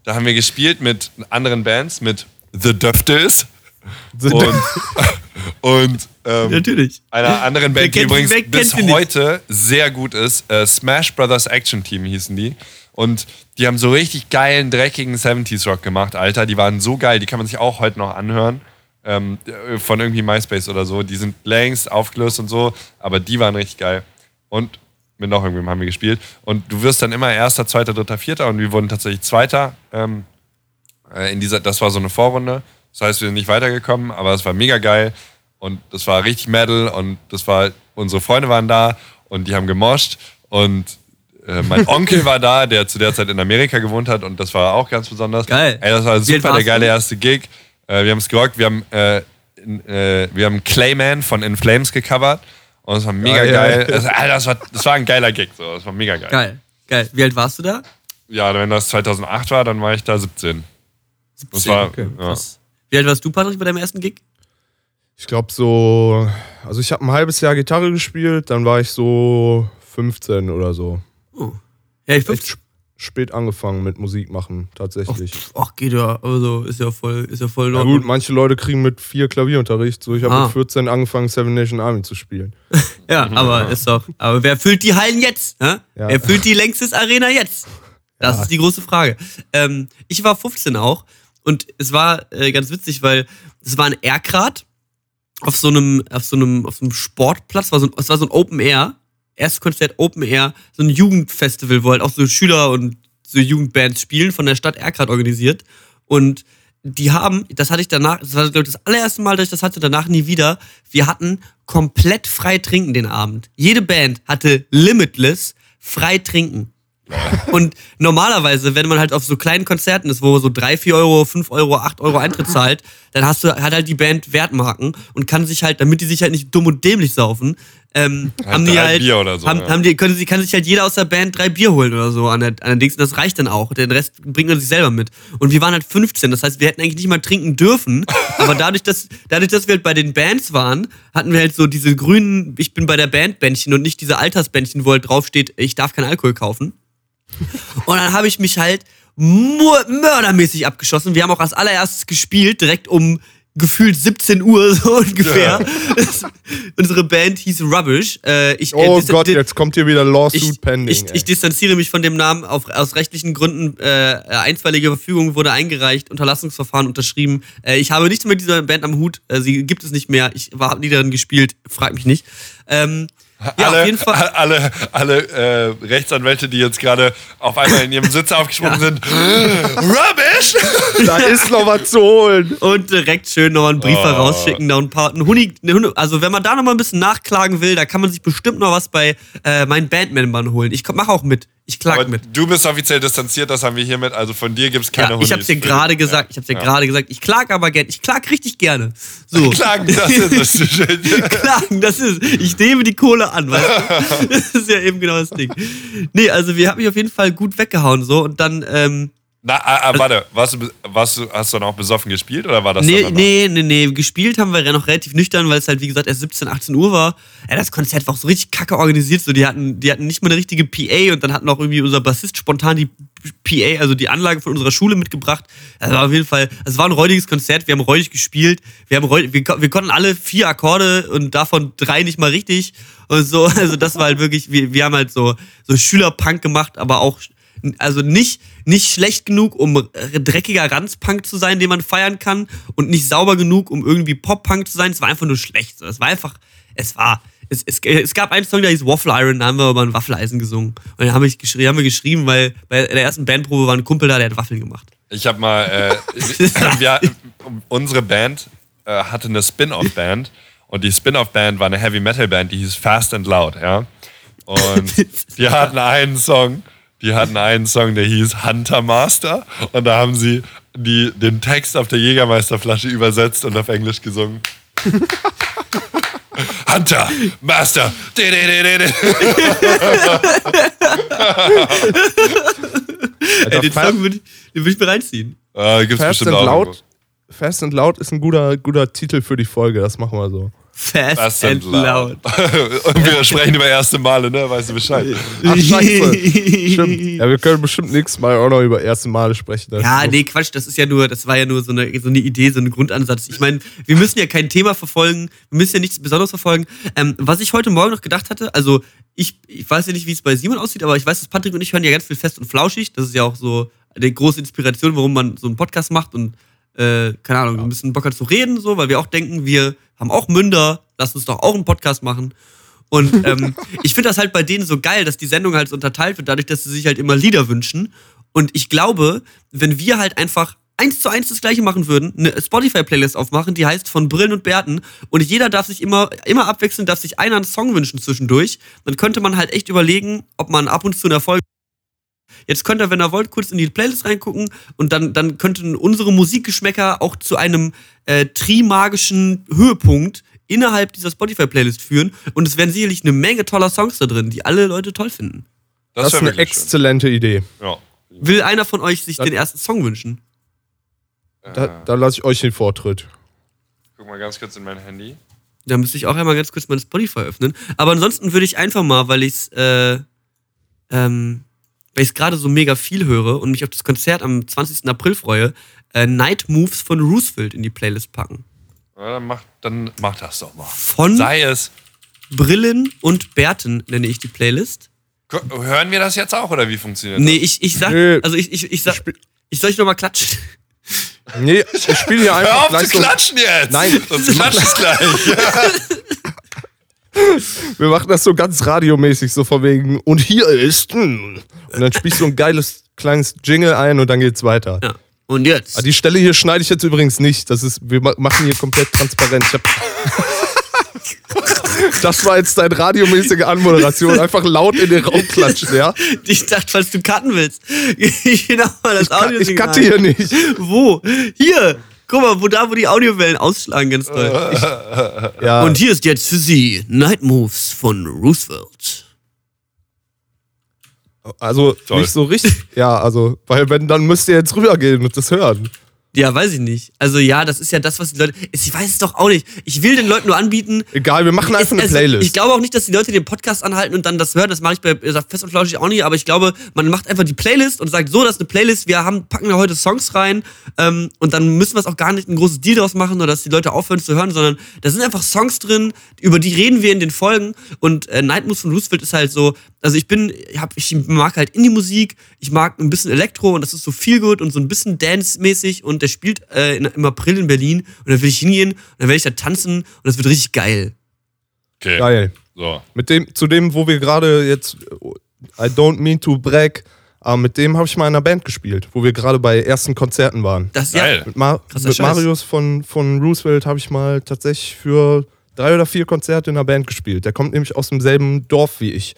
da haben wir gespielt mit anderen Bands, mit The Döftels und, und ähm, Natürlich. einer anderen Band, die übrigens bis sie nicht? heute sehr gut ist. Äh, Smash Brothers Action Team hießen die. Und die haben so richtig geilen, dreckigen 70s Rock gemacht, Alter. Die waren so geil, die kann man sich auch heute noch anhören. Ähm, von irgendwie MySpace oder so. Die sind längst aufgelöst und so, aber die waren richtig geil. Und mit noch irgendwem haben wir gespielt. Und du wirst dann immer Erster, Zweiter, Dritter, Vierter und wir wurden tatsächlich Zweiter. Ähm, äh, in dieser, das war so eine Vorrunde. Das heißt, wir sind nicht weitergekommen, aber es war mega geil und das war richtig Metal und das war, unsere Freunde waren da und die haben gemoscht und äh, mein Onkel war da, der zu der Zeit in Amerika gewohnt hat und das war auch ganz besonders. Geil. Ey, das war super, der geile du? erste Gig. Äh, wir haben es gerockt, wir haben, äh, äh, wir haben Clayman von In Flames gecovert und es war mega Geil. geil. Das, Alter, das, war, das war ein geiler Gig, so. das war mega geil. Geil. Geil. Wie alt warst du da? Ja, wenn das 2008 war, dann war ich da 17. Das war, okay. ja. Wie alt warst du, Patrick, bei deinem ersten Gig? Ich glaube so, also ich habe ein halbes Jahr Gitarre gespielt, dann war ich so 15 oder so. Oh. Ja, ich Echt 15. spät angefangen mit Musik machen, tatsächlich. Ach, geht ja, also ist ja voll, ist ja voll Ja gut, manche Leute kriegen mit vier Klavierunterricht. So, ich habe Ah. mit 14 angefangen, Seven Nation Army zu spielen. Ja, aber ist doch. Aber wer füllt die Hallen jetzt? Hä? Ja. Wer füllt die längstes Arena jetzt? Das Ja. ist die große Frage. Ähm, ich war 15 auch und es war äh, ganz witzig, weil es war ein Aircrad auf so einem, auf so einem, auf so einem Sportplatz, war so ein, es war so ein Open Air, erstes Konzert Open Air, so ein Jugendfestival, wo halt auch so Schüler und so Jugendbands spielen, von der Stadt Erkrad organisiert. Und die haben, das hatte ich danach, das war, glaube ich, das allererste Mal, dass ich das hatte, danach nie wieder. Wir hatten komplett frei trinken den Abend. Jede Band hatte limitless frei trinken. Und normalerweise, wenn man halt auf so kleinen Konzerten ist, wo so 3, 4 Euro, 5 Euro, 8 Euro Eintritt zahlt, dann hast du, hat halt die Band Wertmarken und kann sich halt, damit die sich halt nicht dumm und dämlich saufen, ähm, Halt haben die halt, so, haben, ja. haben die, können kann sich halt jeder aus der Band drei Bier holen oder so an der, an der Dings. Und das reicht dann auch. Den Rest bringt man sich selber mit. Und wir waren halt 15. Das heißt, wir hätten eigentlich nicht mal trinken dürfen. aber dadurch, dass, dadurch, dass wir halt bei den Bands waren, hatten wir halt so diese grünen, ich bin bei der Band-Bändchen und nicht diese Altersbändchen, wo halt draufsteht, ich darf keinen Alkohol kaufen. Und dann habe ich mich halt mördermäßig abgeschossen. Wir haben auch als allererstes gespielt, direkt um gefühlt 17 Uhr so ungefähr. Unsere Band hieß Rubbish. Äh, ich, Oh dis- Gott, jetzt kommt hier wieder Lawsuit ich, pending. ich, ich distanziere mich von dem Namen. Auf, aus rechtlichen Gründen äh, einstweilige Verfügung wurde eingereicht, Unterlassungsverfahren unterschrieben. Äh, ich habe nichts mit dieser Band am Hut. Äh, sie gibt es nicht mehr. Ich habe nie darin gespielt. Frag mich nicht. Ähm, ja, alle, auf jeden Fall. alle, alle äh, Rechtsanwälte, die jetzt gerade auf einmal in ihrem Sitz aufgesprungen sind. Rubbish! da ist noch was zu holen. Und direkt schön noch einen Brief Oh. herausschicken, noch ein paar, ein Huni, also wenn man da noch mal ein bisschen nachklagen will, da kann man sich bestimmt noch was bei äh, meinen Bandmembern holen. Ich mache auch mit. Ich klag mit. du bist offiziell distanziert, das haben wir hiermit. Also von dir gibt es keine Ja, Hundis. ich hab's dir gerade gesagt, ich hab's dir gerade gesagt. Ich klag aber gern, ich klag richtig gerne. So. Klagen, das ist es. Klagen, das ist, ich nehme die Kohle an, weißt du? Das ist ja eben genau das Ding. Nee, also wir haben mich auf jeden Fall gut weggehauen so und dann, ähm, Na, ah, ah, warte, warst du, warst du, hast du dann auch besoffen gespielt oder war das nee, dann nee, nee, nee, gespielt haben wir ja noch relativ nüchtern, weil es halt, wie gesagt, erst 17, 18 Uhr war. Ja, das Konzert war auch so richtig kacke organisiert, so, die hatten, die hatten nicht mal eine richtige PA und dann hatten auch irgendwie unser Bassist spontan die PA, also die Anlage von unserer Schule mitgebracht. Das war auf jeden Fall, es war ein räudiges Konzert, wir haben räudig gespielt, wir haben räudig, wir, wir konnten alle vier Akkorde und davon drei nicht mal richtig und so, also das war halt wirklich, wir, wir haben halt so, so Schülerpunk gemacht, aber auch also nicht, nicht schlecht genug, um dreckiger Ranzpunk zu sein, den man feiern kann, und nicht sauber genug, um irgendwie Pop-Punk zu sein. Es war einfach nur schlecht. Es war einfach, es war, es, es, es gab einen Song, der hieß Waffle Iron, da haben wir über ein Waffeleisen gesungen. Und den haben, ich geschri haben wir geschrieben, weil bei der ersten Bandprobe war ein Kumpel da, der hat Waffeln gemacht. Ich habe mal, äh, wir, unsere Band äh, hatte eine Spin-off-Band und die Spin-off-Band war eine Heavy-Metal-Band, die hieß Fast and Loud, ja. Und die hatten einen Song, die hatten einen Song, der hieß Hunter Master und da haben sie die, den Text auf der Jägermeisterflasche übersetzt und auf Englisch gesungen. Hunter Master. di, di, di. Ey, den Song würde ich, den würd ich mir reinziehen. Äh, gibt's Fast bestimmt and auch. Loud. Fast and Loud ist ein guter, guter Titel für die Folge, das machen wir so. Fast, Fast and and loud. loud. und wir sprechen über erste Male, ne? Weißt du Bescheid? Ach, scheiße. Stimmt. Ja, wir können bestimmt nächstes Mal auch noch über erste Male sprechen. Ja, nee, Quatsch, das ist ja nur, das war ja nur so eine, so eine Idee, so ein Grundansatz. Ich meine, wir müssen ja kein Thema verfolgen, wir müssen ja nichts Besonderes verfolgen. Ähm, was ich heute Morgen noch gedacht hatte, also ich, ich weiß ja nicht, wie es bei Simon aussieht, aber ich weiß, dass Patrick und ich hören ja ganz viel fest und flauschig. Das ist ja auch so eine große Inspiration, warum man so einen Podcast macht und äh, keine Ahnung, ein bisschen Bock hat zu reden, so, weil wir auch denken, wir haben auch Münder, lass uns doch auch einen Podcast machen. Und ähm, ich finde das halt bei denen so geil, dass die Sendung halt so unterteilt wird, dadurch, dass sie sich halt immer Lieder wünschen. Und ich glaube, wenn wir halt einfach eins zu eins das gleiche machen würden, eine Spotify-Playlist aufmachen, die heißt von Brillen und Bärten und jeder darf sich immer, immer abwechselnd, darf sich einer einen Song wünschen zwischendurch, dann könnte man halt echt überlegen, ob man ab und zu einen Erfolg Jetzt könnt ihr, wenn ihr wollt, kurz in die Playlist reingucken und dann, dann könnten unsere Musikgeschmäcker auch zu einem äh, trimagischen Höhepunkt innerhalb dieser Spotify-Playlist führen. Und es wären sicherlich eine Menge toller Songs da drin, die alle Leute toll finden. das ist wär eine wirklich schön. exzellente Idee. Ja. Will einer von euch sich den ersten Song wünschen? Da, da lasse ich euch den Vortritt. Guck mal ganz kurz in mein Handy. Da müsste ich auch einmal ganz kurz mein Spotify öffnen. Aber ansonsten würde ich einfach mal, weil ich es, äh, ähm, weil ich es gerade so mega viel höre und mich auf das Konzert am 20. April freue, äh, Night Moves von Roosevelt in die Playlist packen. Ja, dann, mach, dann mach das doch mal. Von Sei es. Brillen und Bärten nenne ich die Playlist. Hören wir das jetzt auch oder wie funktioniert das? Nee, ich, ich sag, also ich, ich, ich sag, ich soll ich nochmal klatschen? Nee, ich spiele hier Hör einfach auf gleich zu so. klatschen jetzt! Nein. Sonst klatscht es gleich. Wir machen das so ganz radiomäßig, so von wegen, und hier ist. hm. Und dann spielst du ein geiles kleines Jingle ein und dann geht's weiter. Ja. Und jetzt? Ah, Die Stelle hier schneide ich jetzt übrigens nicht. Das ist, wir ma- machen hier komplett transparent. Ich das war jetzt deine radiomäßige Anmoderation. Einfach laut in den Raum klatschen, ja? Ich dachte, falls du cutten willst. Ich will noch mal das Ich, Audio ich cutte hier nicht. Wo? Hier. Guck mal, wo da, wo die Audiowellen ausschlagen, ganz Äh, toll. Ja, Und hier ist jetzt für Sie Night Moves von Roosevelt. also Toll. nicht so richtig. Ja, also, weil wenn, dann müsst ihr jetzt rübergehen und das hören. Ja, weiß ich nicht. Also ja, das ist ja das, was die Leute. Ich weiß es doch auch nicht. Ich will den Leuten nur anbieten. Egal, wir machen Es- einfach eine also, Playlist. Ich glaube auch nicht, dass die Leute den Podcast anhalten und dann das hören. Das mache ich bei äh, Fest und Flauschig auch nicht. Aber ich glaube, man macht einfach die Playlist und sagt, so, das ist eine Playlist. Wir haben, packen wir heute Songs rein. Ähm, und dann müssen wir es auch gar nicht ein großes Deal draus machen oder dass die Leute aufhören zu hören, sondern da sind einfach Songs drin, über die reden wir in den Folgen. Und äh, Night Moves von Roosevelt ist halt so, also ich bin, ich, hab, ich mag halt Indie-Musik, ich mag ein bisschen Elektro und das ist so viel gut und so ein bisschen Dance-mäßig und der spielt äh, in, im April in Berlin und da will ich hingehen und dann werde ich da tanzen und das wird richtig geil. Okay. Geil. So. Mit dem, zu dem, wo wir gerade jetzt, I don't mean to brag, aber mit dem habe ich mal in einer Band gespielt, wo wir gerade bei ersten Konzerten waren. Das Geil. ja. Mit, Ma Krasser mit Scheiß. Marius von, von Roosevelt habe ich mal tatsächlich für drei oder vier Konzerte in einer Band gespielt. Der kommt nämlich aus demselben Dorf wie ich.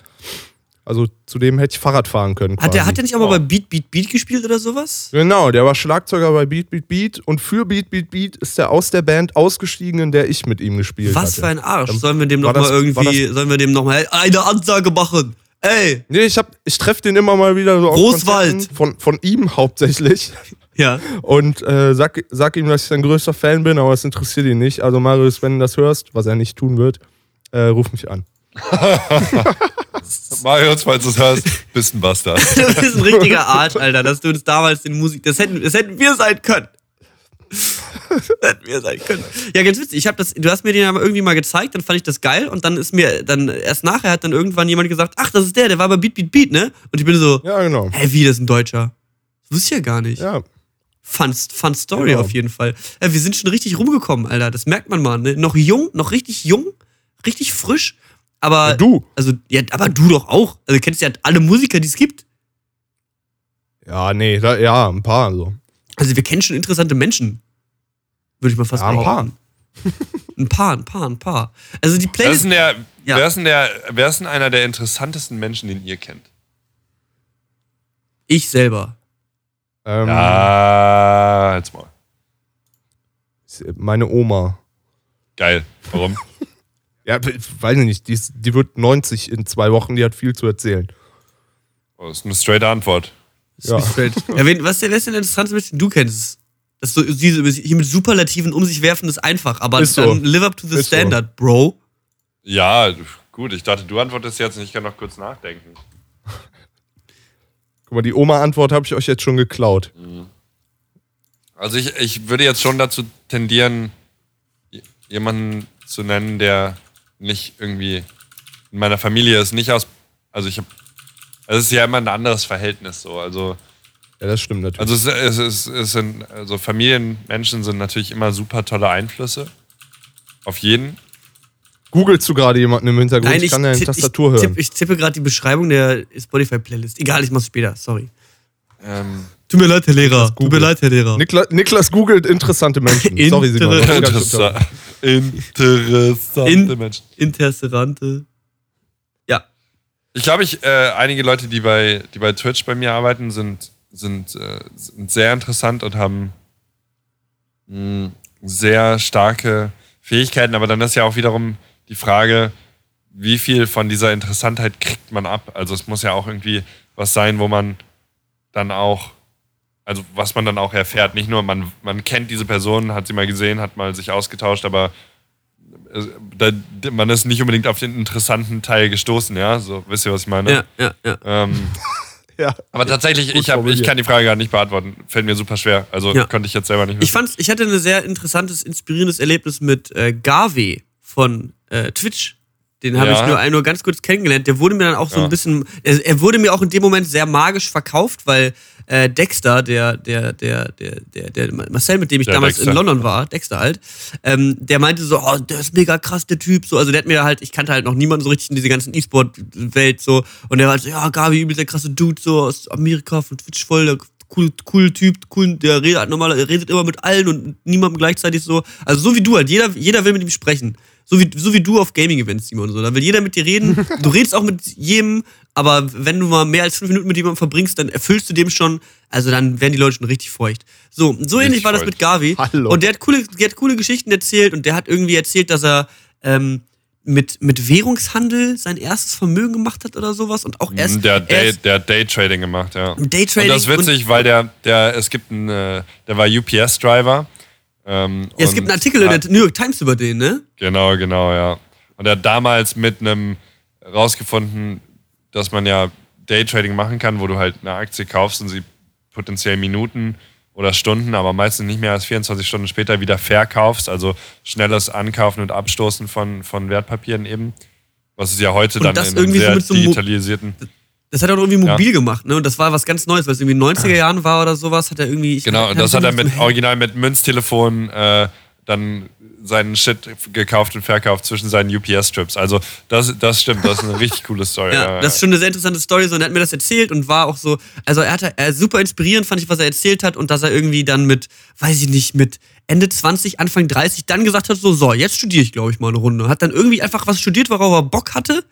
Also zu dem hätte ich Fahrrad fahren können. Hat der, hat der nicht auch mal Oh. bei Beat Beat Beat gespielt oder sowas? Genau, der war Schlagzeuger bei Beat Beat Beat und für Beat Beat Beat ist er aus der Band ausgestiegen, in der ich mit ihm gespielt Was hatte. für ein Arsch. Sollen wir dem war noch mal das- war irgendwie, sollen wir dem noch mal eine Ansage machen? Ey! Nee, ich, hab- ich treffe den immer mal wieder so auf Großwald. Von, von ihm hauptsächlich. Ja. Und äh, sag, sag ihm, dass ich sein größter Fan bin, aber das interessiert ihn nicht. Also Marius, wenn du das hörst, was er nicht tun wird, äh, ruf mich an. Marius, falls du es hörst, bist ein Bastard. Du bist ein richtiger Arsch, Alter, dass du uns damals den Musik. Das hätten, das hätten wir sein können. Das hätten wir sein können. Ja, ganz witzig. Ich hab das, du hast mir den aber irgendwie mal gezeigt, dann fand ich das geil und dann ist mir, dann erst nachher hat dann irgendwann jemand gesagt, ach, das ist der, der war bei Beat Beat Beat, ne? Und ich bin so, Ja, genau. hä, wie, das ist ein Deutscher? Das wusste ich ja gar nicht. Ja. Fun, fun Story Genau. auf jeden Fall. Ja, wir sind schon richtig rumgekommen, Alter. Das merkt man mal. Ne? Noch jung, noch richtig jung, richtig frisch. Aber Ja, du. Also, ja, aber du doch auch. Also, du kennst ja alle Musiker, die es gibt. Ja, nee, da, ja, ein paar. So. Also, wir kennen schon interessante Menschen. Würde ich mal fast Ja, ein behaupten. Ein paar, ein paar, ein paar. Also, die Wer ist Playlist. denn, der, Ja. wer, ist denn der, wer ist denn einer der interessantesten Menschen, den ihr kennt? Ich selber. Ähm, Ja, jetzt mal. Meine Oma. Geil. Warum? Ja, ich weiß ich nicht, die, ist, die wird 90 in zwei Wochen, die hat viel zu erzählen. Oh, das ist eine straight Antwort. Ja. Straight. ja wen, was ist denn, der interessanteste Mensch, den du kennst? Das so, diese, hier mit Superlativen um sich werfen ist einfach, aber Ist so. dann live up to the Ist so. standard, Bro. Ja, gut, ich dachte, du antwortest jetzt und ich kann noch kurz nachdenken. Guck mal, die Oma-Antwort habe ich euch jetzt schon geklaut. Also ich, ich würde jetzt schon dazu tendieren, jemanden zu nennen, der nicht irgendwie in meiner Familie ist, nicht aus. Also ich habe. Es ist ja immer ein anderes Verhältnis so. Also, Ja, das stimmt natürlich. also es, es, es, es sind, also Familienmenschen sind natürlich immer super tolle Einflüsse. Auf jeden. Googlest du gerade jemanden im Hintergrund? Nein, ich ich, kann deine Tastatur ich, hören. tipp, ich tippe gerade die Beschreibung der Spotify-Playlist. Egal, ich mach's später, sorry. Ähm, Tut mir leid, Herr Lehrer. Tut mir Google. leid, Herr Lehrer. Nikla Niklas googelt interessante Menschen. Sorry, Simon. Inter- interessant. Interessante In- Menschen. Interesserante. Ja. Ich glaube, ich, äh, einige Leute, die bei, die bei Twitch bei mir arbeiten, sind, sind, äh, sind sehr interessant und haben mh, sehr starke Fähigkeiten. Aber dann ist ja auch wiederum die Frage, wie viel von dieser Interessantheit kriegt man ab? Also es muss ja auch irgendwie was sein, wo man dann auch, also was man dann auch erfährt. Nicht nur, man, man kennt diese Person, hat sie mal gesehen, hat mal sich ausgetauscht, aber äh, da, man ist nicht unbedingt auf den interessanten Teil gestoßen, ja? So, wisst ihr, was ich meine? Ja, ja, ja. Ähm, Ja. Aber tatsächlich, ich, hab, ich kann die Frage gar nicht beantworten. Fällt mir super schwer. Also Ja. konnte ich jetzt selber nicht Ich fand's, ich hatte ein sehr interessantes, inspirierendes Erlebnis mit äh, Garvey von äh, Twitch. Den habe Ja. ich nur, ein- nur ganz kurz kennengelernt. Der wurde mir dann auch so Ja. ein bisschen, er, er wurde mir auch in dem Moment sehr magisch verkauft, weil äh, Dexter, der, der, der, der, der, der Marcel, mit dem ich Der damals Dexter. in London war, Dexter halt, ähm, der meinte so, oh, der ist mega krass, der Typ. So, also der hat mir halt, ich kannte halt noch niemanden so richtig in diese ganzen E-Sport-Welt so. Und der war halt so, ja, Gavi, übel der krasse Dude, so aus Amerika, von Twitch voll, der cool, cool Typ, cool, der redet halt normal, er redet immer mit allen und niemandem gleichzeitig so. Also so wie du halt, jeder, jeder will mit ihm sprechen. So wie, so wie du auf Gaming-Events, Simon. So. Da will jeder mit dir reden. Du redest auch mit jedem, aber wenn du mal mehr als fünf Minuten mit jemandem verbringst, dann erfüllst du dem schon, also dann werden die Leute schon richtig feucht. So, so ähnlich war das mit Gavi. Hallo. Und der hat coole, der hat coole Geschichten erzählt und der hat irgendwie erzählt, dass er ähm, mit, mit Währungshandel sein erstes Vermögen gemacht hat oder sowas und auch erst, Mhm, Der, Day, erst der hat Daytrading gemacht, ja. Daytrading Und das ist witzig, weil der, der, es gibt einen, äh, der war UPS-Driver. Ähm, Ja, es gibt einen Artikel in hat- der New York Times über den, ne? Genau, genau, ja. Und er hat damals mit einem rausgefunden, dass man ja Daytrading machen kann, wo du halt eine Aktie kaufst und sie potenziell Minuten oder Stunden, aber meistens nicht mehr als 24 Stunden später wieder verkaufst. Also schnelles Ankaufen und Abstoßen von, von Wertpapieren eben. Was es ja heute Und dann in einem sehr so einem Mo- digitalisierten. Das hat er doch irgendwie Ja. mobil gemacht, ne? Und das war was ganz Neues, weil es irgendwie in den 90er Jahren war oder sowas, hat er irgendwie. ich- Genau, und das hat er mit original mit Münztelefon äh, dann seinen Shit gekauft und verkauft zwischen seinen UPS-Trips. Also das, das stimmt, das ist eine richtig coole Story. Ja, das ist schon eine sehr interessante Story. So, und er hat mir das erzählt und war auch so, also er hatte, er super inspirierend fand ich, was er erzählt hat und dass er irgendwie dann mit, weiß ich nicht, mit Ende 20, Anfang 30 dann gesagt hat, so, so, jetzt studiere ich, glaube ich, mal eine Runde. Hat dann irgendwie einfach was studiert, worauf er Bock hatte.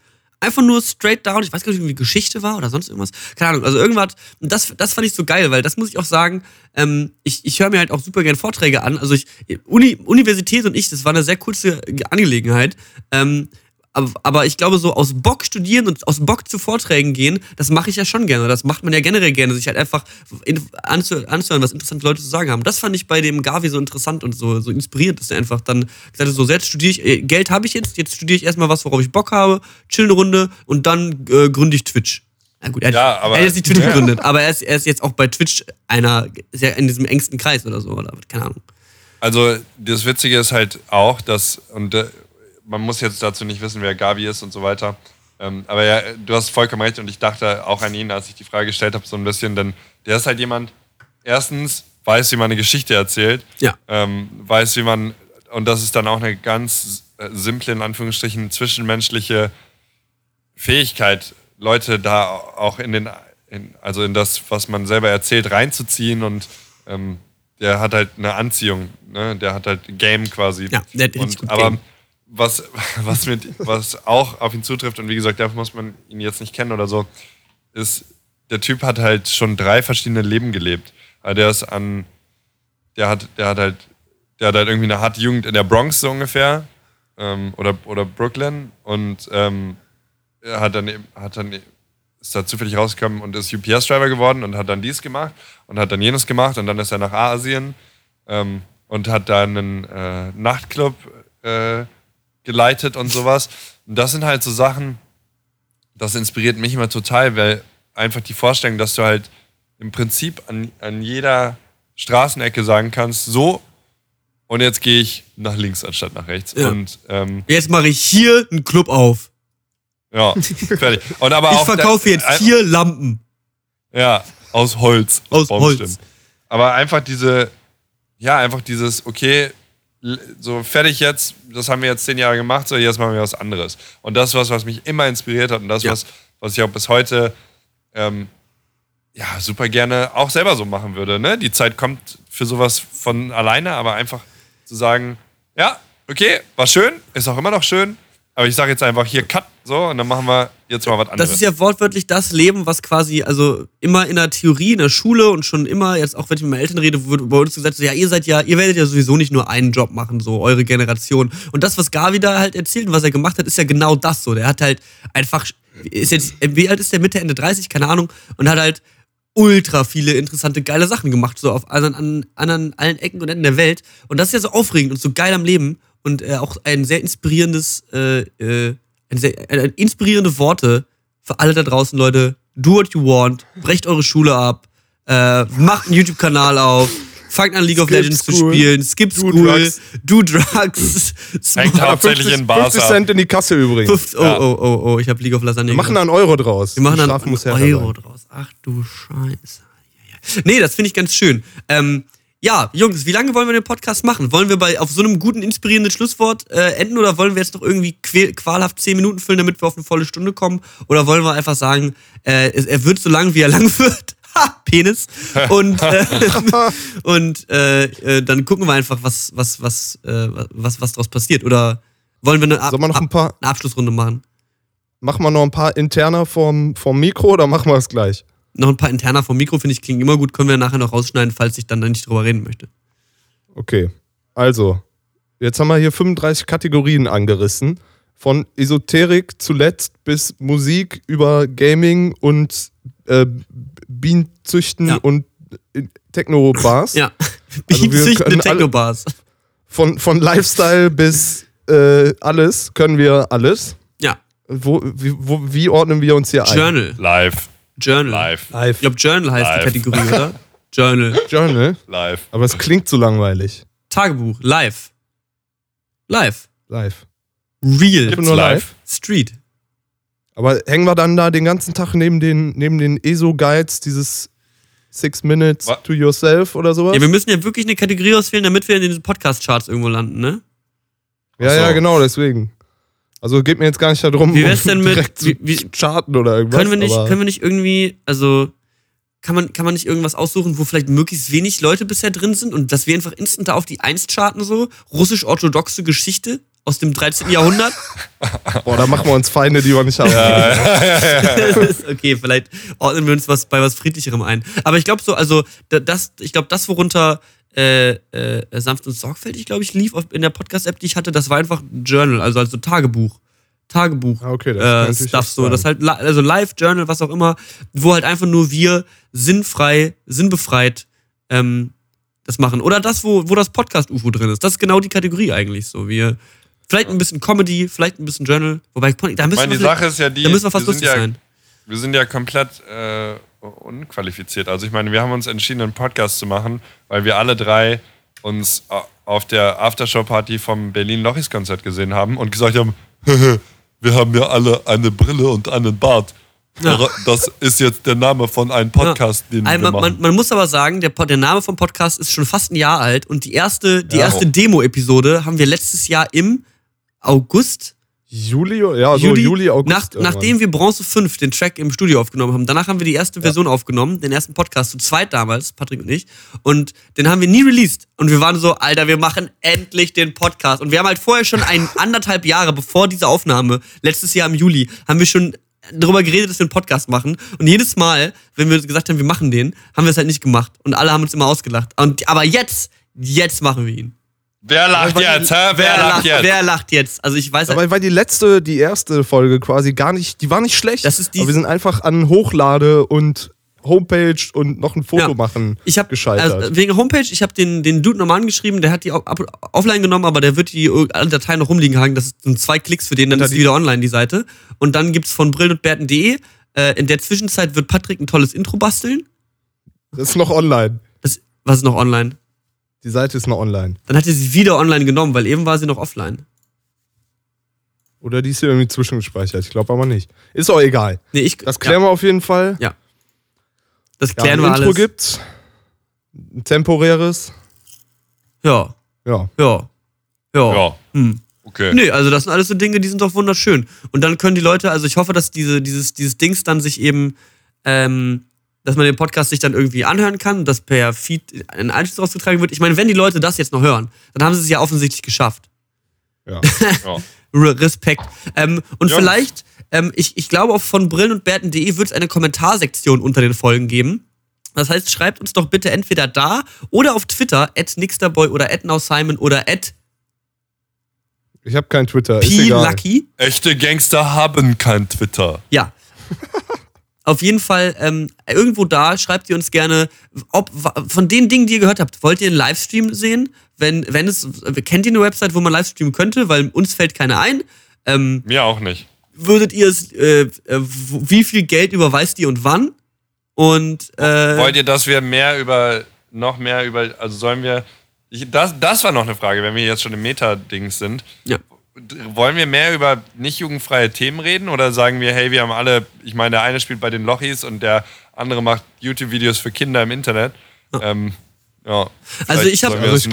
Einfach nur straight down. Ich weiß gar nicht, irgendwie Geschichte war oder sonst irgendwas. Keine Ahnung. Also irgendwas. Das, das fand ich so geil, weil das muss ich auch sagen. Ähm, ich ich höre mir halt auch super gern Vorträge an. Also ich, Uni, Universität und ich, das war eine sehr kurze Angelegenheit. Ähm, aber, ich glaube, so aus Bock studieren und aus Bock zu Vorträgen gehen, das mache ich ja schon gerne. Das macht man ja generell gerne, sich halt einfach in, anzu, anzuhören, was interessante Leute zu sagen haben. Das fand ich bei dem Gavi so interessant und so, so inspirierend, dass er einfach dann gesagt hat, so, jetzt studiere ich, äh, Geld habe ich jetzt, jetzt studiere ich erstmal was, worauf ich Bock habe, chill eine Runde und dann äh, gründe ich Twitch. Na gut, er, hat- Ja, aber- er hat jetzt nicht Twitch gegründet, aber er ist, er ist jetzt auch bei Twitch einer, ist ja in diesem engsten Kreis oder so, oder keine Ahnung. Also das Witzige ist halt auch, dass, und äh, man muss jetzt dazu nicht wissen, wer Gavi ist und so weiter. Ähm, aber ja, du hast vollkommen recht und ich dachte auch an ihn, als ich die Frage gestellt habe, so ein bisschen, denn der ist halt jemand, erstens weiß, wie man eine Geschichte erzählt, Ja. ähm, weiß, wie man, und das ist dann auch eine ganz simple, in Anführungsstrichen, zwischenmenschliche Fähigkeit, Leute da auch in den, in, also in das, was man selber erzählt, reinzuziehen und ähm, der hat halt eine Anziehung, ne? der hat halt Game quasi. Ja, der hat und, gut aber Game. Was, was, mit, was auch auf ihn zutrifft, und wie gesagt, dafür muss man ihn jetzt nicht kennen oder so, ist, der Typ hat halt schon drei verschiedene Leben gelebt. Also der ist an, der hat, der hat halt, der hat halt irgendwie eine harte Jugend in der Bronx so ungefähr. Ähm, oder, oder Brooklyn und ähm, er hat dann, hat dann ist da zufällig rausgekommen und ist UPS-Driver geworden und hat dann dies gemacht und hat dann jenes gemacht und dann ist er nach Asien ähm, und hat da einen äh, Nachtclub äh, geleitet und sowas. Und das sind halt so Sachen, das inspiriert mich immer total, weil einfach die Vorstellung, dass du halt im Prinzip an, an jeder Straßenecke sagen kannst, so und jetzt gehe ich nach links anstatt nach rechts. Ja. Und ähm, Jetzt mache ich hier einen Club auf. ja, fertig. Und aber Ich verkaufe jetzt vier Lampen. Ja, aus Holz. Aus. Holz. Aber einfach diese, ja, einfach dieses, okay, so fertig jetzt, das haben wir jetzt zehn Jahre gemacht, so jetzt machen wir was anderes. Und das ist was, was mich immer inspiriert hat und das, Ja. was, was ich auch bis heute ähm, ja, super gerne auch selber so machen würde. Ne? Die Zeit kommt für sowas von alleine, aber einfach zu sagen, ja, okay, war schön, ist auch immer noch schön, aber ich sage jetzt einfach hier Cut, so, und dann machen wir jetzt mal was anderes. Das ist ja wortwörtlich das Leben, was quasi, also immer in der Theorie, in der Schule und schon immer, jetzt auch wenn ich mit meinen Eltern rede, wird bei uns gesagt, so, ja, ihr seid ja, ihr werdet ja sowieso nicht nur einen Job machen, so eure Generation. Und das, was Gavi da halt erzählt und was er gemacht hat, ist ja genau das so. Der hat halt einfach, ist jetzt, wie alt ist der, Mitte, Ende 30, keine Ahnung, und hat halt ultra viele interessante, geile Sachen gemacht, so auf anderen, an, anderen allen Ecken und Enden der Welt. Und das ist ja so aufregend und so geil am Leben und äh, auch ein sehr inspirierendes, äh, äh, ein sehr, äh, inspirierende Worte für alle da draußen, Leute. do what you want, brecht eure Schule ab, äh, macht einen YouTube-Kanal auf, fangt an League of Skip Legends zu school. spielen, skip Do school, drugs. do drugs, Hängt hauptsächlich in Bars 50 ab. Cent in die Kasse übrigens. Oh, Ja. oh, oh, oh, ich habe League of Lasagne Wir machen da einen Euro draus. Wir machen muss einen Euro sein. draus. Ach du Scheiße. Ja, ja. Nee, das finde ich ganz schön. Ähm, ja, Jungs, wie lange wollen wir den Podcast machen? Wollen wir bei auf so einem guten, inspirierenden Schlusswort äh, enden oder wollen wir jetzt noch irgendwie quäl, qualhaft 10 Minuten füllen, damit wir auf eine volle Stunde kommen? Oder wollen wir einfach sagen, äh, es- er wird so lang, wie er lang wird? Ha, Penis. Und, äh, und äh, äh, dann gucken wir einfach, was, was, was, äh, was, was daraus passiert. Oder wollen wir eine, Ab wir noch ein paar, eine Abschlussrunde machen? machen wir noch ein paar interner vom, vom Mikro oder machen wir es gleich? Noch ein paar interner vom Mikro, finde ich, klingen immer gut. Können wir nachher noch rausschneiden, falls ich dann da nicht drüber reden möchte. Okay. Also, jetzt haben wir hier 35 Kategorien angerissen. Von Esoterik zuletzt bis Musik über Gaming und äh, Bienenzüchten Ja. und äh, Techno-Bars. Ja. Also Bienenzüchtende können alle- Technobars. Von, von Lifestyle bis äh, alles können wir alles. Ja. Wo, wie, wo, wie ordnen wir uns hier ein? Journal. Live, Journal. live, Ich Live. glaube, Journal heißt Live. die Kategorie, oder? Journal. Journal. live. Aber es klingt so langweilig. Tagebuch. Live. Live. Live. Real. Gibt's nur live? Street. Aber hängen wir dann da den ganzen Tag neben den, neben den ESO-Guides, dieses Six Minutes Wa- to Yourself oder sowas? Ja, wir müssen ja wirklich eine Kategorie auswählen, damit wir in den Podcast-Charts irgendwo landen, ne? ja, so. ja, genau, deswegen. Also geht mir jetzt gar nicht darum, Wie wär's denn mit- direkt zu wie- wie- charten oder irgendwas. Können wir nicht, aber können wir nicht irgendwie, also kann man, kann man nicht irgendwas aussuchen, wo vielleicht möglichst wenig Leute bisher drin sind und dass wir einfach instant da auf die Eins charten so? Russisch-orthodoxe Geschichte aus dem 13. Jahrhundert? boah, da machen wir uns Feinde, die wir nicht haben. okay, vielleicht ordnen wir uns was bei was Friedlicherem ein. Aber ich glaube so, also da- das, ich glaube, das, worunter äh, äh, sanft und sorgfältig, glaube ich, lief auf- in der Podcast-App, die ich hatte, das war einfach ein Journal, also also Tagebuch. Tagebuch. Ah, okay, das äh, Stuff so. Das halt, also Live-Journal, was auch immer, wo halt einfach nur wir sinnfrei, sinnbefreit ähm, das machen. Oder das, wo, wo das Podcast-UFO drin ist. Das ist genau die Kategorie eigentlich so. Wir, vielleicht ein bisschen Comedy, vielleicht ein bisschen Journal. Wobei, da müssen meine, wir, die Sache ist ja die, da müssen wir fast lustig ja, sein. wir sind ja komplett äh, unqualifiziert. Also ich meine, wir haben uns entschieden, einen Podcast zu machen, weil wir alle drei uns äh, auf der Aftershow-Party vom Berlin-Lochis-Konzert gesehen haben und gesagt haben, wir haben ja alle eine Brille und einen Bart. Ja. Das ist jetzt der Name von einem Podcast, den Ein- wir man, machen. man, muss aber sagen, der, der Name vom Podcast ist schon fast ein Jahr alt und die erste, die Ja. erste Demo-Episode haben wir letztes Jahr im August, Juli, ja, so Juli, Juli, August. nach, nachdem wir Bronze 5 den Track im Studio aufgenommen haben. Danach haben wir die erste Version aufgenommen, den ersten Podcast, zu zweit damals, Patrick und ich. Und den haben wir nie released. Und wir waren so, Alter, wir machen endlich den Podcast. Und wir haben halt vorher schon ein anderthalb Jahre bevor diese Aufnahme, letztes Jahr im Juli, haben wir schon darüber geredet, dass wir einen Podcast machen. Und jedes Mal, wenn wir gesagt haben, wir machen den, haben wir es halt nicht gemacht. Und alle haben uns immer ausgelacht. Und, aber jetzt, jetzt machen wir ihn. Wer lacht weil- jetzt? Hä? Wer, lacht jetzt? wer lacht jetzt? Also ich weiß halt, Aber weil die letzte, die erste Folge quasi gar nicht, die war nicht schlecht. Das ist die- aber wir sind einfach an Hochlade und Homepage und noch ein Foto Ja. machen Ich habe gescheitert. also wegen Homepage, ich habe den, den Dude nochmal angeschrieben, der hat die offline genommen, aber der wird die alle Dateien noch rumliegen haben. Das sind zwei Klicks für den, dann ist die- wieder online, die Seite. Und dann gibt's von brillenundberten.de. Äh, in der Zwischenzeit wird Patrick ein tolles Intro basteln. das ist noch online. Das, was ist noch online? Die Seite ist noch online. Dann hat er sie wieder online genommen, weil eben war sie noch offline. Oder die ist hier irgendwie zwischengespeichert. Ich glaube aber nicht. Ist auch egal. Nee, ich, Das klären wir auf jeden Fall. ja, das Ja, klären ein wir Intro alles. gibt's. Ein temporäres. Ja, Ja. ja, ja. Ja, Hm. okay. Nee, also das sind alles so Dinge, die sind doch wunderschön. Und dann können die Leute, also ich hoffe, dass diese, dieses, dieses Dings dann sich eben, ähm, dass man den Podcast sich dann irgendwie anhören kann, dass per Feed ein Einschluss rausgetragen wird. Ich meine, wenn die Leute das jetzt noch hören, dann haben sie es ja offensichtlich geschafft. ja. Ja. Respekt. Ähm, und Ja. vielleicht, ähm, ich, ich glaube, auch von brillen und bärten.de wird es eine Kommentarsektion unter den Folgen geben. Das heißt, schreibt uns doch bitte entweder da oder auf Twitter, at Nixterboy oder at NowSimon oder at Ich habe kein Twitter. Ist egal. PLucky. Echte Gangster haben kein Twitter. Ja. Auf jeden Fall, ähm, irgendwo da schreibt ihr uns gerne, ob von den Dingen, die ihr gehört habt, wollt ihr einen Livestream sehen? Wenn, wenn es, kennt ihr eine Website, wo man Livestreamen könnte? Weil uns fällt keine ein. Ähm, Mir auch nicht. würdet ihr es, äh, äh, wie viel Geld überweist ihr und wann? Und äh, Wollt ihr, dass wir mehr über, noch mehr über, also sollen wir, ich, das, das war noch eine Frage, wenn wir jetzt schon im Meta-Dings sind. ja. Wollen wir mehr über nicht jugendfreie Themen reden oder sagen wir, hey, wir haben alle, ich meine, der eine spielt bei den Lochis und der andere macht YouTube-Videos für Kinder im Internet. Ähm, ja. Also ich hab- wir also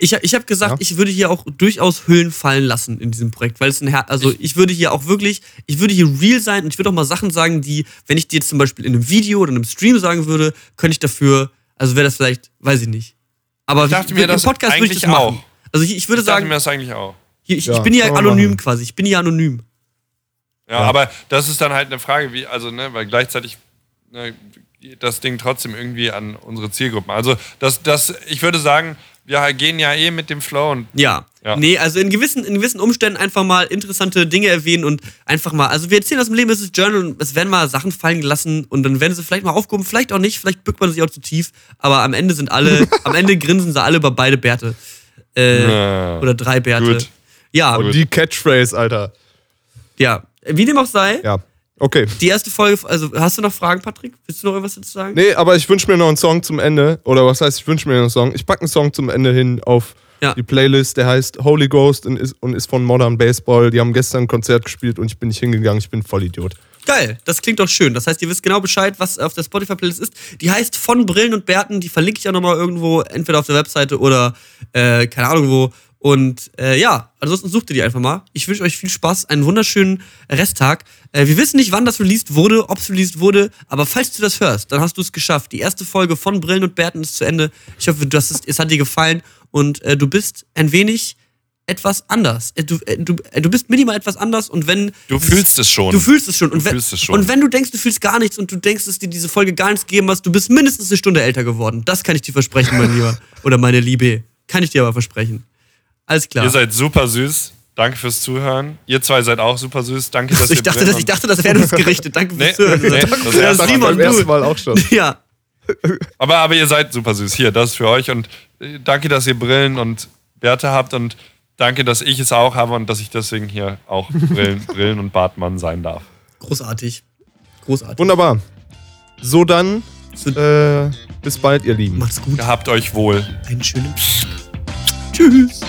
ich Ich, ich habe gesagt, Ja. ich würde hier auch durchaus Hüllen fallen lassen in diesem Projekt, weil es ein Her also ich, würde hier auch wirklich, ich würde hier real sein und ich würde auch mal Sachen sagen, die, wenn ich die jetzt zum Beispiel in einem Video oder in einem Stream sagen würde, könnte ich dafür, also wäre das vielleicht, weiß ich nicht. Aber Ich dachte wie- mir im das Podcast würde ich das machen. auch. Also ich, ich würde Ich dachte sagen, mir das eigentlich auch. Ich, Ja, ich bin man anonym quasi, ich bin hier anonym. Ja, Ja. aber das ist dann halt eine Frage, wie, also, ne, weil gleichzeitig ne, das Ding trotzdem irgendwie an unsere Zielgruppen. Also, das, das, ich würde sagen, wir gehen ja eh mit dem Flow und Ja. Ja. Nee, also in gewissen, in gewissen Umständen einfach mal interessante Dinge erwähnen und einfach mal, also wir erzählen aus dem Leben, es ist Journal und es werden mal Sachen fallen gelassen und dann werden sie vielleicht mal aufgehoben, vielleicht auch nicht, vielleicht bückt man sich auch zu tief, aber am Ende sind alle, am Ende grinsen sie alle über beide Bärte. Äh, Ja. Oder drei Bärte. Gut. Ja, Und die Catchphrase, Alter. ja. Wie dem auch sei, Ja. Okay. die erste Folge, also hast du noch Fragen, Patrick? Willst du noch irgendwas dazu sagen? Nee, aber ich wünsche mir noch einen Song zum Ende. Oder was heißt, ich wünsche mir noch einen Song? Ich packe einen Song zum Ende hin auf Ja. die Playlist. Der heißt Holy Ghost und ist, und ist von Modern Baseball. Die haben gestern ein Konzert gespielt und ich bin nicht hingegangen. Ich bin voll Idiot. Geil, das klingt doch schön. Das heißt, ihr wisst genau Bescheid, was auf der Spotify-Playlist ist. Die heißt von Brillen und Bärten. Die verlinke ich auch nochmal irgendwo, entweder auf der Webseite oder äh, keine Ahnung wo. Und äh, ja, ansonsten sucht ihr die einfach mal. Ich wünsche euch viel Spaß, einen wunderschönen Resttag. Äh, wir wissen nicht, wann das released wurde, ob es released wurde, aber falls du das hörst, dann hast du es geschafft. Die erste Folge von Brillen und Bärten ist zu Ende. Ich hoffe, du hast es, es hat dir gefallen und äh, du bist ein wenig etwas anders. Äh, Du, äh, du, äh, du bist minimal etwas anders und wenn du fühlst es schon. Du fühlst es schon. Und wenn, es schon. und wenn du denkst, du fühlst gar nichts und du denkst, dass dir diese Folge gar nichts gegeben hast, du bist mindestens eine Stunde älter geworden. Das kann ich dir versprechen, mein Lieber. Oder meine Liebe. Kann ich dir aber versprechen. Alles klar. Ihr seid super süß. Danke fürs Zuhören. Ihr zwei seid auch super süß. Danke, dass also ich, ihr dachte, drin das, ich dachte, das wäre uns gerichtet. Danke Nee, fürs Zuhören. nee, das ja, erste Mal Simon, beim ersten du. Mal auch schon. Ja. Aber, aber ihr seid super süß. Hier, das ist für euch. Und äh, danke, dass ihr Brillen und Bärte habt. Und danke, dass ich es auch habe und dass ich deswegen hier auch Brillen, Brillen und Bartmann sein darf. Großartig. Großartig. Wunderbar. So dann, So- äh, bis bald, ihr Lieben. Macht's gut. Gehabt euch wohl. Einen schönen. Tschüss.